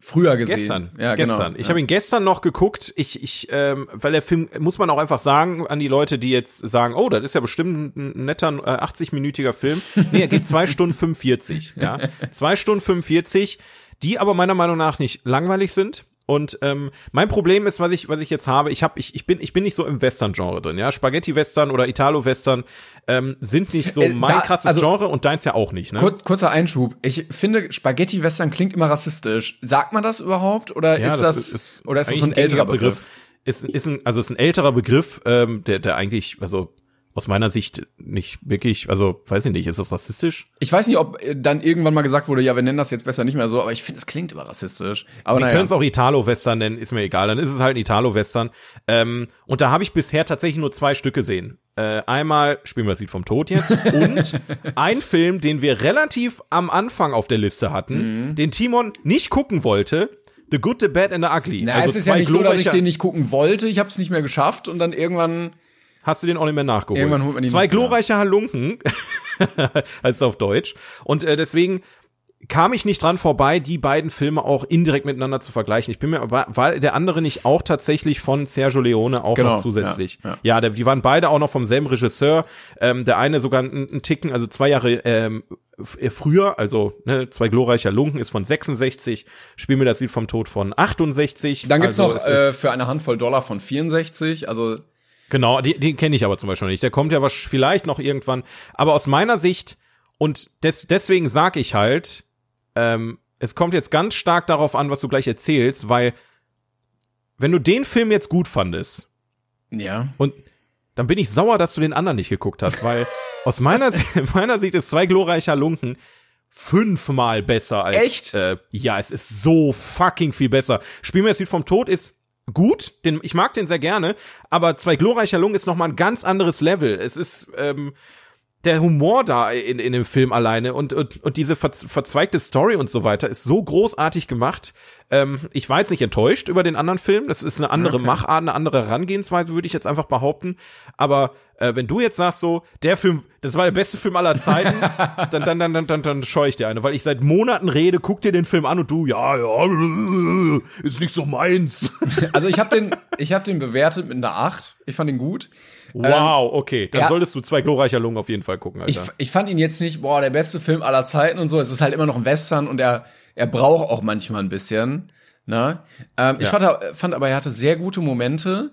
früher gesehen. Gestern, ja, gestern. Genau. Ich ja. habe ihn gestern noch geguckt. Ich, ich, ähm, weil der Film muss man auch einfach sagen an die Leute, die jetzt sagen, oh, das ist ja bestimmt ein netter äh, 80-minütiger Film. Nee, er geht zwei *laughs* Stunden 45. Ja, zwei Stunden 45, die aber meiner Meinung nach nicht langweilig sind. Und ähm, mein Problem ist, was ich, was ich jetzt habe, ich habe, ich, ich bin, ich bin nicht so im Western-Genre drin, ja. Spaghetti-Western oder Italo-Western ähm, sind nicht so äh, mein da, krasses also, Genre und deins ja auch nicht, ne? Kur kurzer Einschub. Ich finde, Spaghetti-Western klingt immer rassistisch. Sagt man das überhaupt? Oder ja, ist das, das ist, oder ist das so ein älterer Begriff? Begriff? Ist, ist ein, also ist ein älterer Begriff, ähm, der, der eigentlich, also aus meiner Sicht nicht wirklich, also weiß ich nicht, ist das rassistisch? Ich weiß nicht, ob äh, dann irgendwann mal gesagt wurde, ja, wir nennen das jetzt besser nicht mehr so, aber ich finde, es klingt immer rassistisch. Aber wir naja. können es auch Italo-Western nennen, ist mir egal, dann ist es halt ein Italo-Western. Ähm, und da habe ich bisher tatsächlich nur zwei Stücke gesehen. Äh, einmal spielen wir das Lied vom Tod jetzt *laughs* und ein Film, den wir relativ am Anfang auf der Liste hatten, mhm. den Timon nicht gucken wollte, The Good, The Bad and The Ugly. Na, also es ist ja nicht so, dass ich den nicht gucken wollte. Ich habe es nicht mehr geschafft und dann irgendwann hast du den auch nicht mehr nachgeholt. Irgendwann holt man ihn Zwei glorreiche Halunken, *laughs* als auf Deutsch. Und äh, deswegen kam ich nicht dran vorbei, die beiden Filme auch indirekt miteinander zu vergleichen. Ich bin mir, war der andere nicht auch tatsächlich von Sergio Leone auch genau, noch zusätzlich? Ja, ja. ja der, die waren beide auch noch vom selben Regisseur. Ähm, der eine sogar einen Ticken, also zwei Jahre ähm, äh, früher, also ne, zwei glorreicher Lunken ist von 66, Spiel mir das Lied vom Tod von 68. Dann gibt's also noch äh, für eine Handvoll Dollar von 64, also Genau, den, den kenne ich aber zum Beispiel nicht. Der kommt ja vielleicht noch irgendwann. Aber aus meiner Sicht, und des, deswegen sag ich halt, ähm, es kommt jetzt ganz stark darauf an, was du gleich erzählst, weil wenn du den Film jetzt gut fandest, ja. Und dann bin ich sauer, dass du den anderen nicht geguckt hast, weil aus meiner, *laughs* *laughs* meiner Sicht ist zwei glorreicher Lunken fünfmal besser als. Echt? Äh, ja, es ist so fucking viel besser. Spiel mir das Lied vom Tod ist gut, den, ich mag den sehr gerne, aber zwei glorreicher Lungen ist noch mal ein ganz anderes Level. Es ist ähm, der Humor da in, in dem Film alleine und, und, und diese verzweigte Story und so weiter ist so großartig gemacht. Ähm, ich war jetzt nicht enttäuscht über den anderen Film. Das ist eine andere okay. Machart, eine andere Herangehensweise, würde ich jetzt einfach behaupten. Aber äh, wenn du jetzt sagst so, der Film, das war der beste Film aller Zeiten, *laughs* dann, dann, dann, dann, dann, dann scheue ich dir eine, weil ich seit Monaten rede, guck dir den Film an und du, ja, ja, ist nicht so meins. *laughs* Also ich habe den, ich habe den bewertet mit einer 8. Ich fand ihn gut. Wow, okay. Dann ja, solltest du zwei glorreicher Lungen auf jeden Fall gucken, Alter. Ich, ich fand ihn jetzt nicht, boah, der beste Film aller Zeiten und so. Es ist halt immer noch ein Western und er, er braucht auch manchmal ein bisschen. Ne? Ähm, ja. Ich fand, fand aber, er hatte sehr gute Momente.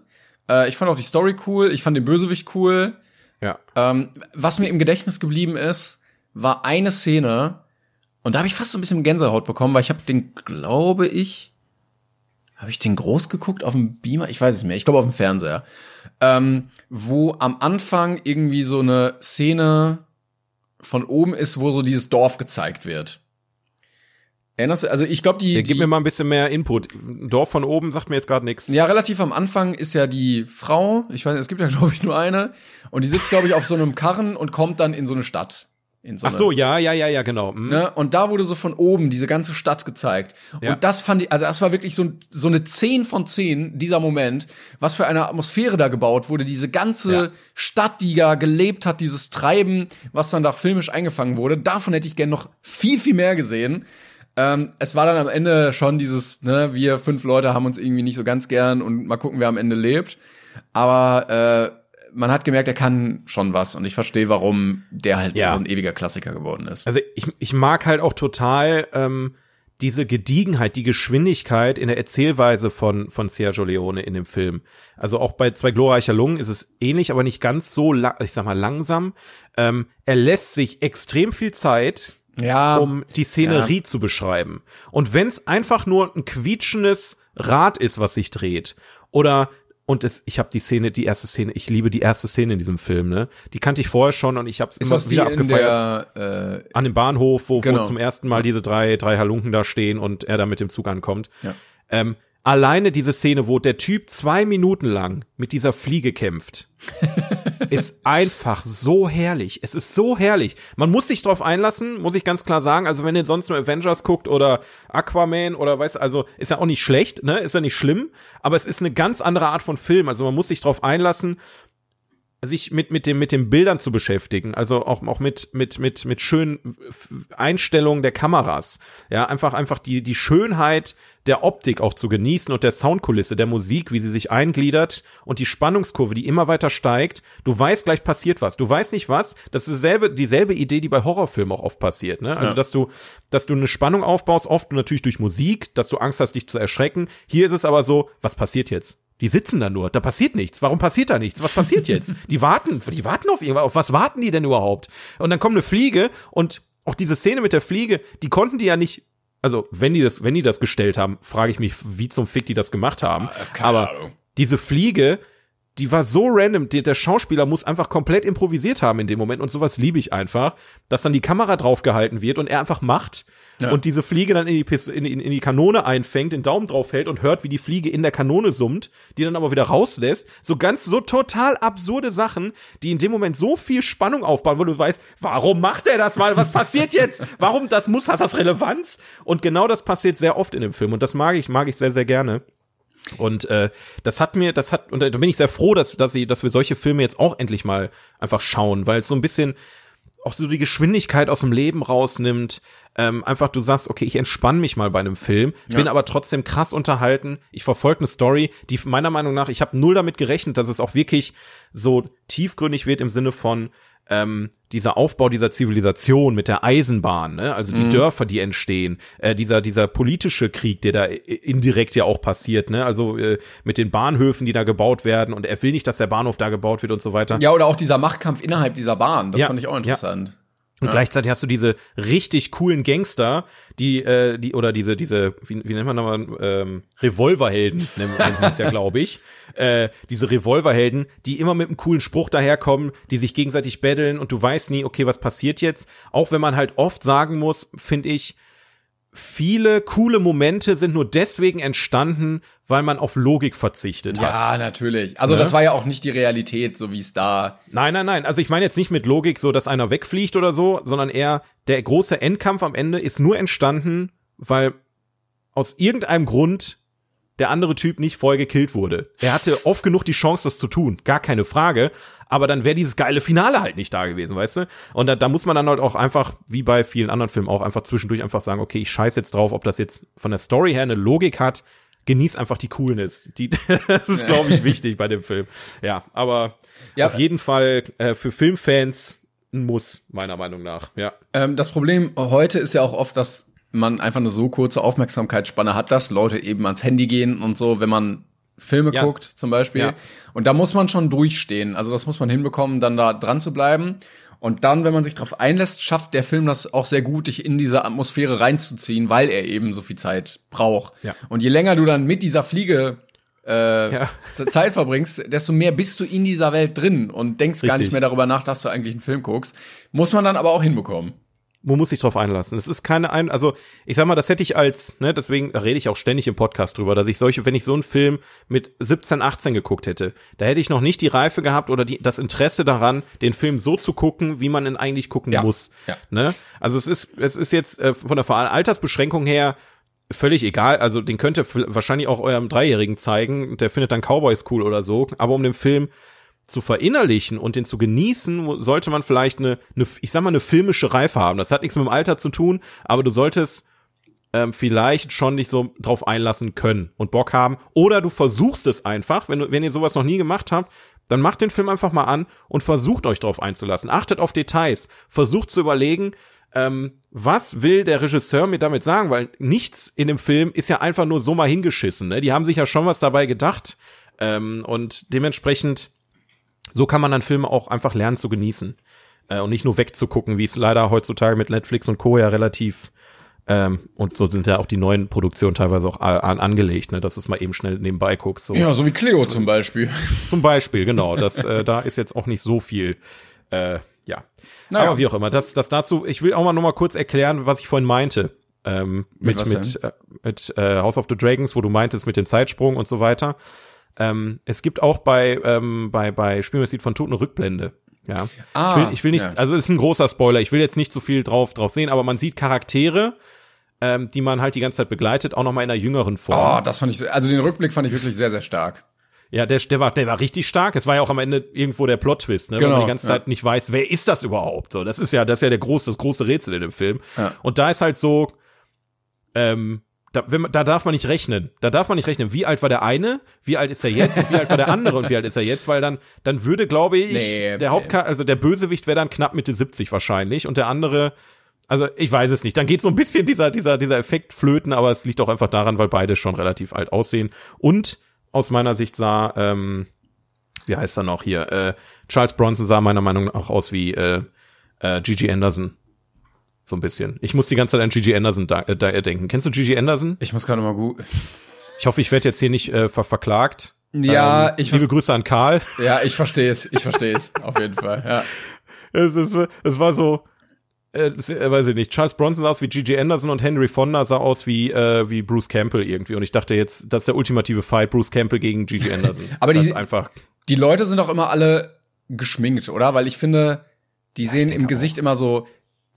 Äh, ich fand auch die Story cool. Ich fand den Bösewicht cool. Ja. Ähm, was mir im Gedächtnis geblieben ist, war eine Szene, und da habe ich fast so ein bisschen Gänsehaut bekommen, weil ich habe den, glaube ich, habe ich den groß geguckt auf dem Beamer? Ich weiß es mehr. Ich glaube auf dem Fernseher ähm, wo am Anfang irgendwie so eine Szene von oben ist, wo so dieses Dorf gezeigt wird. Erinnerst du? Also ich glaube, die, ja, die. Gib mir mal ein bisschen mehr Input. Dorf von oben sagt mir jetzt gerade nichts. Ja, relativ am Anfang ist ja die Frau, ich weiß, es gibt ja *laughs* glaube ich nur eine, und die sitzt glaube ich auf so einem Karren und kommt dann in so eine Stadt. So Ach so, ja, ja, ja, ja, genau. Mhm. Ne? Und da wurde so von oben diese ganze Stadt gezeigt. Ja. Und das fand ich, also das war wirklich so, so eine 10 von 10, dieser Moment, was für eine Atmosphäre da gebaut wurde, diese ganze ja. Stadt, die da gelebt hat, dieses Treiben, was dann da filmisch eingefangen wurde, davon hätte ich gern noch viel, viel mehr gesehen. Ähm, es war dann am Ende schon dieses, ne, wir fünf Leute haben uns irgendwie nicht so ganz gern und mal gucken, wer am Ende lebt. Aber äh, man hat gemerkt, er kann schon was und ich verstehe, warum der halt ja. so ein ewiger Klassiker geworden ist. Also ich, ich mag halt auch total ähm, diese Gediegenheit, die Geschwindigkeit in der Erzählweise von, von Sergio Leone in dem Film. Also auch bei Zwei glorreicher Lungen ist es ähnlich, aber nicht ganz so, ich sag mal, langsam. Ähm, er lässt sich extrem viel Zeit, ja, um die Szenerie ja. zu beschreiben. Und wenn es einfach nur ein quietschendes Rad ist, was sich dreht, oder und es, ich habe die Szene, die erste Szene, ich liebe die erste Szene in diesem Film, ne? Die kannte ich vorher schon und ich habe es immer wieder abgefeiert. Der, äh, An dem Bahnhof, wo, genau. wo zum ersten Mal diese drei, drei Halunken da stehen und er da mit dem Zug ankommt. Ja. Ähm, alleine diese Szene, wo der Typ zwei Minuten lang mit dieser Fliege kämpft, *laughs* ist einfach so herrlich. Es ist so herrlich. Man muss sich drauf einlassen, muss ich ganz klar sagen. Also wenn ihr sonst nur Avengers guckt oder Aquaman oder weiß, also ist ja auch nicht schlecht, ne? Ist ja nicht schlimm, aber es ist eine ganz andere Art von Film. Also man muss sich drauf einlassen sich mit mit dem mit den Bildern zu beschäftigen, also auch auch mit mit mit mit schönen Einstellungen der Kameras, ja einfach einfach die die Schönheit der Optik auch zu genießen und der Soundkulisse, der Musik, wie sie sich eingliedert und die Spannungskurve, die immer weiter steigt. Du weißt gleich passiert was, du weißt nicht was. Das ist dieselbe dieselbe Idee, die bei Horrorfilmen auch oft passiert, ne? Also ja. dass du dass du eine Spannung aufbaust, oft natürlich durch Musik, dass du Angst hast, dich zu erschrecken. Hier ist es aber so, was passiert jetzt? Die sitzen da nur, da passiert nichts. Warum passiert da nichts? Was passiert jetzt? *laughs* Die warten, die warten auf irgendwas. Auf was warten die denn überhaupt? Und dann kommt eine Fliege und auch diese Szene mit der Fliege, die konnten die ja nicht also wenn die das, wenn die das gestellt haben, frage ich mich, wie zum Fick die das gemacht haben. Ah, Aber Ahnung. diese Fliege, die war so random, der, der Schauspieler muss einfach komplett improvisiert haben in dem Moment und sowas liebe ich einfach, dass dann die Kamera draufgehalten wird und er einfach macht ja. und diese Fliege dann in die, in, in, in die Kanone einfängt, den Daumen drauf hält und hört, wie die Fliege in der Kanone summt, die dann aber wieder rauslässt. So ganz so total absurde Sachen, die in dem Moment so viel Spannung aufbauen, wo du weißt, warum macht er das mal? Was passiert jetzt? Warum das muss, hat das Relevanz? Und genau das passiert sehr oft in dem Film und das mag ich, mag ich sehr, sehr gerne. Und äh, das hat mir, das hat, und da bin ich sehr froh, dass, dass, sie, dass wir solche Filme jetzt auch endlich mal einfach schauen, weil es so ein bisschen auch so die Geschwindigkeit aus dem Leben rausnimmt. Ähm, einfach du sagst, okay, ich entspanne mich mal bei einem Film, ja. bin aber trotzdem krass unterhalten. Ich verfolge eine Story, die meiner Meinung nach, ich habe null damit gerechnet, dass es auch wirklich so tiefgründig wird im Sinne von, ähm, dieser Aufbau dieser Zivilisation mit der Eisenbahn, ne? also die mhm. Dörfer, die entstehen, äh, dieser dieser politische Krieg, der da indirekt ja auch passiert, ne? also äh, mit den Bahnhöfen, die da gebaut werden und er will nicht, dass der Bahnhof da gebaut wird und so weiter. Ja, oder auch dieser Machtkampf innerhalb dieser Bahn, das ja, fand ich auch interessant. Ja. Und ja. gleichzeitig hast du diese richtig coolen Gangster, die, äh, die, oder diese, diese, wie, wie nennt man nochmal, ähm, Revolverhelden, nennt man es ja, glaube ich. *laughs* Äh, diese Revolverhelden, die immer mit einem coolen Spruch daherkommen, die sich gegenseitig betteln und du weißt nie, okay, was passiert jetzt. Auch wenn man halt oft sagen muss, finde ich, viele coole Momente sind nur deswegen entstanden, weil man auf Logik verzichtet hat. Ja, natürlich. Also ne? das war ja auch nicht die Realität, so wie es da. Nein, nein, nein. Also ich meine jetzt nicht mit Logik, so dass einer wegfliegt oder so, sondern eher der große Endkampf am Ende ist nur entstanden, weil aus irgendeinem Grund der andere Typ nicht vorher gekillt wurde. Er hatte oft genug die Chance, das zu tun, gar keine Frage. Aber dann wäre dieses geile Finale halt nicht da gewesen, weißt du? Und da, da muss man dann halt auch einfach, wie bei vielen anderen Filmen, auch einfach zwischendurch einfach sagen, okay, ich scheiß jetzt drauf, ob das jetzt von der Story her eine Logik hat. Genieß einfach die Coolness. Die, *laughs* das ist, glaube ich, wichtig bei dem Film. Ja, aber ja, auf jeden Fall äh, für Filmfans ein Muss, meiner Meinung nach. Ja. Ähm, das Problem heute ist ja auch oft, dass man einfach eine so kurze Aufmerksamkeitsspanne hat, dass Leute eben ans Handy gehen und so, wenn man Filme ja. guckt, zum Beispiel. Ja. Und da muss man schon durchstehen. Also das muss man hinbekommen, dann da dran zu bleiben. Und dann, wenn man sich darauf einlässt, schafft der Film das auch sehr gut, dich in diese Atmosphäre reinzuziehen, weil er eben so viel Zeit braucht. Ja. Und je länger du dann mit dieser Fliege äh, ja. Zeit verbringst, desto mehr bist du in dieser Welt drin und denkst Richtig. gar nicht mehr darüber nach, dass du eigentlich einen Film guckst. Muss man dann aber auch hinbekommen man muss sich drauf einlassen. Es ist keine ein, also ich sag mal, das hätte ich als, ne, deswegen rede ich auch ständig im Podcast drüber, dass ich solche, wenn ich so einen Film mit 17, 18 geguckt hätte, da hätte ich noch nicht die Reife gehabt oder die, das Interesse daran, den Film so zu gucken, wie man ihn eigentlich gucken ja. muss. Ja. Ne? Also es ist, es ist jetzt äh, von der Altersbeschränkung her völlig egal. Also den könnt ihr wahrscheinlich auch eurem Dreijährigen zeigen, der findet dann Cowboys cool oder so. Aber um den Film zu verinnerlichen und den zu genießen, sollte man vielleicht eine, eine, ich sag mal, eine filmische Reife haben. Das hat nichts mit dem Alter zu tun, aber du solltest ähm, vielleicht schon dich so drauf einlassen können und Bock haben. Oder du versuchst es einfach, wenn, du, wenn ihr sowas noch nie gemacht habt, dann macht den Film einfach mal an und versucht euch drauf einzulassen. Achtet auf Details, versucht zu überlegen, ähm, was will der Regisseur mir damit sagen? Weil nichts in dem Film ist ja einfach nur so mal hingeschissen. Ne? Die haben sich ja schon was dabei gedacht. Ähm, und dementsprechend so kann man dann Filme auch einfach lernen zu genießen äh, und nicht nur wegzugucken, wie es leider heutzutage mit Netflix und Co. ja relativ ähm, und so sind ja auch die neuen Produktionen teilweise auch an, angelegt, ne, dass du es mal eben schnell nebenbei guckst. So. Ja, so wie Cleo zum Beispiel. *laughs* Zum Beispiel, genau. Das, äh, da ist jetzt auch nicht so viel, äh, ja. Naja. Aber wie auch immer, das, das dazu, ich will auch mal noch mal kurz erklären, was ich vorhin meinte. Ähm, mit mit, mit, äh, mit äh, House of the Dragons, wo du meintest mit dem Zeitsprung und so weiter. Ähm, es gibt auch bei, ähm, bei, bei Spielmesslied von Toten Rückblende. Ja. Ah, ich, will, ich will nicht, ja. also es ist ein großer Spoiler, ich will jetzt nicht so viel drauf, drauf sehen, aber man sieht Charaktere, ähm, die man halt die ganze Zeit begleitet, auch noch mal in einer jüngeren Form. Oh, das fand ich, also den Rückblick fand ich wirklich sehr, sehr stark. Ja, der, der war, der war richtig stark. Es war ja auch am Ende irgendwo der Plot-Twist, ne? Genau, Weil man die ganze Zeit nicht weiß, wer ist das überhaupt? So, das ist ja, das ist ja der große, das große Rätsel in dem Film. Ja. Und da ist halt so, ähm, da, wenn da darf man nicht rechnen. Da darf man nicht rechnen. Wie alt war der eine? Wie alt ist er jetzt? Und wie alt war der andere? Und wie alt ist er jetzt? Weil dann, dann würde, glaube ich, nee, der Hauptcharakter, also der Bösewicht wäre dann knapp Mitte 70 wahrscheinlich. Und der andere, also ich weiß es nicht. Dann geht so ein bisschen dieser, dieser, dieser Effekt flöten, aber es liegt auch einfach daran, weil beide schon relativ alt aussehen. Und aus meiner Sicht sah, ähm, wie heißt er noch hier? Äh, Charles Bronson sah meiner Meinung nach auch aus wie äh, äh, Gigi Anderson so ein bisschen. Ich muss die ganze Zeit an Gigi Anderson da, äh, da denken. Kennst du Gigi Anderson? Ich muss gerade mal gut. Ich hoffe, ich werde jetzt hier nicht äh, ver verklagt. Ja, ähm, ich liebe Grüße an Karl. Ja, ich verstehe es. Ich verstehe es auf jeden Fall. Ja. *laughs* Es, ist, es war so, äh, äh, weiß ich nicht. Charles Bronson sah aus wie Gigi Anderson und Henry Fonda sah aus wie äh, wie Bruce Campbell irgendwie. Und ich dachte jetzt, das ist der ultimative Fight, Bruce Campbell gegen Gigi Anderson. *laughs* Aber das die, ist einfach. Die Leute sind doch immer alle geschminkt, oder? Weil ich finde, die ja, sehen im Gesicht auch. immer so äh,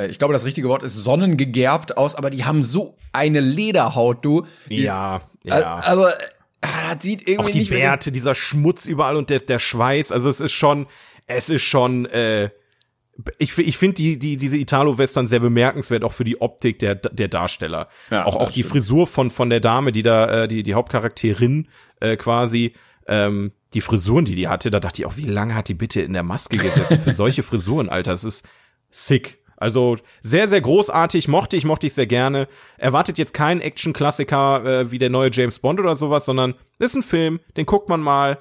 ich glaube, das richtige Wort ist sonnengegerbt aus, aber die haben so eine Lederhaut, du. Ja, ja. Aber ah, das sieht irgendwie Auch die nicht Bärte, dieser Schmutz überall und der, der Schweiß, also es ist schon, es ist schon, äh, ich, ich finde die, die, diese Italo-Western sehr bemerkenswert, auch für die Optik der, der Darsteller. Ja, auch, auch die Frisur von, von der Dame, die da, äh, die, die Hauptcharakterin äh, quasi, ähm, die Frisuren, die die hatte, da dachte ich auch, wie lange hat die bitte in der Maske gesessen für solche Frisuren, Alter? Das ist sick. Also sehr, sehr großartig, mochte ich, mochte ich sehr gerne. Erwartet jetzt keinen Action-Klassiker äh, wie der neue James Bond oder sowas, sondern ist ein Film, den guckt man mal,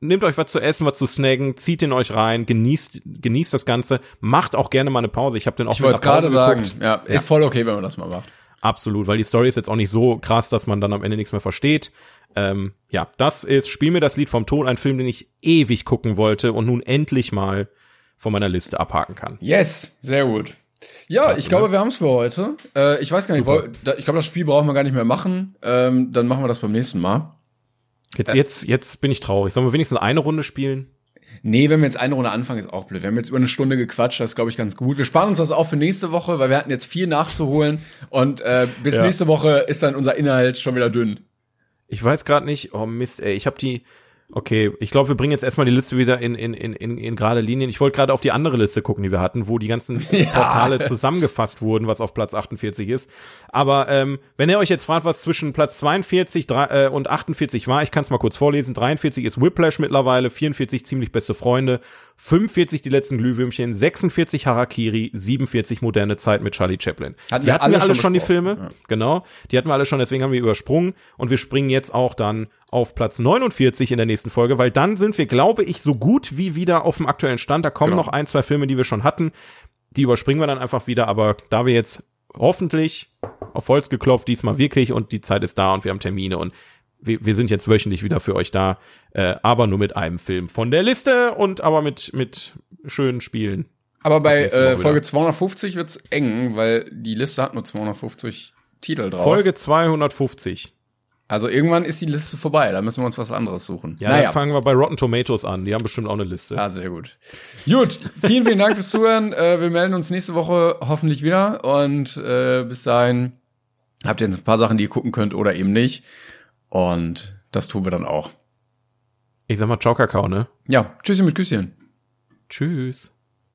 nehmt euch was zu essen, was zu snacken, zieht ihn euch rein, genießt, genießt das Ganze, macht auch gerne mal eine Pause. Ich habe den auch Ich wollte gerade sagen, ja, ist voll okay, wenn man das mal macht. Absolut, weil die Story ist jetzt auch nicht so krass, dass man dann am Ende nichts mehr versteht. Ähm, ja, das ist Spiel mir das Lied vom Tod, ein Film, den ich ewig gucken wollte und nun endlich mal von meiner Liste abhaken kann. Yes, sehr gut. Ja, Klasse, ich glaube, ne? wir haben es für heute. Äh, ich weiß gar nicht, da, ich glaube, das Spiel brauchen wir gar nicht mehr machen. Ähm, dann machen wir das beim nächsten Mal. Jetzt, äh, jetzt, jetzt bin ich traurig. Sollen wir wenigstens eine Runde spielen? Nee, wenn wir jetzt eine Runde anfangen, ist auch blöd. Wir haben jetzt über eine Stunde gequatscht, das ist, glaube ich, ganz gut. Wir sparen uns das auch für nächste Woche, weil wir hatten jetzt viel nachzuholen und äh, bis ja. nächste Woche ist dann unser Inhalt schon wieder dünn. Ich weiß gerade nicht, oh Mist, ey, ich habe die, Okay, ich glaube, wir bringen jetzt erstmal die Liste wieder in, in, in, in, in gerade Linien. Ich wollte gerade auf die andere Liste gucken, die wir hatten, wo die ganzen *laughs* ja. Portale zusammengefasst wurden, was auf Platz 48 ist. Aber ähm, wenn ihr euch jetzt fragt, was zwischen Platz 42 3, äh, und 48 war, ich kann es mal kurz vorlesen. 43 ist Whiplash mittlerweile, 44 ziemlich beste Freunde, 45 die letzten Glühwürmchen, 46 Harakiri, 47 moderne Zeit mit Charlie Chaplin. Hatten die wir hatten alle, alle schon, die Filme, ja. genau. Die hatten wir alle schon, deswegen haben wir übersprungen und wir springen jetzt auch dann auf Platz 49 in der nächsten Folge, weil dann sind wir, glaube ich, so gut wie wieder auf dem aktuellen Stand. Da kommen genau. noch ein, zwei Filme, die wir schon hatten. Die überspringen wir dann einfach wieder, aber da wir jetzt hoffentlich auf Holz geklopft, diesmal wirklich und die Zeit ist da und wir haben Termine und wir, wir sind jetzt wöchentlich wieder für euch da, äh, aber nur mit einem Film von der Liste und aber mit, mit schönen Spielen. Aber bei äh, Folge 250 wird's eng, weil die Liste hat nur 250 Titel drauf. Folge 250. Also irgendwann ist die Liste vorbei, da müssen wir uns was anderes suchen. Ja, naja. dann fangen wir bei Rotten Tomatoes an. Die haben bestimmt auch eine Liste. Ah, sehr gut. Gut, vielen, vielen Dank fürs Zuhören. *laughs* Äh, wir melden uns nächste Woche hoffentlich wieder. Und äh, bis dahin habt ihr jetzt ein paar Sachen, die ihr gucken könnt oder eben nicht. Und das tun wir dann auch. Ich sag mal Ciao, Kakao, ne? Ja, tschüssi mit Küsschen. Tschüss.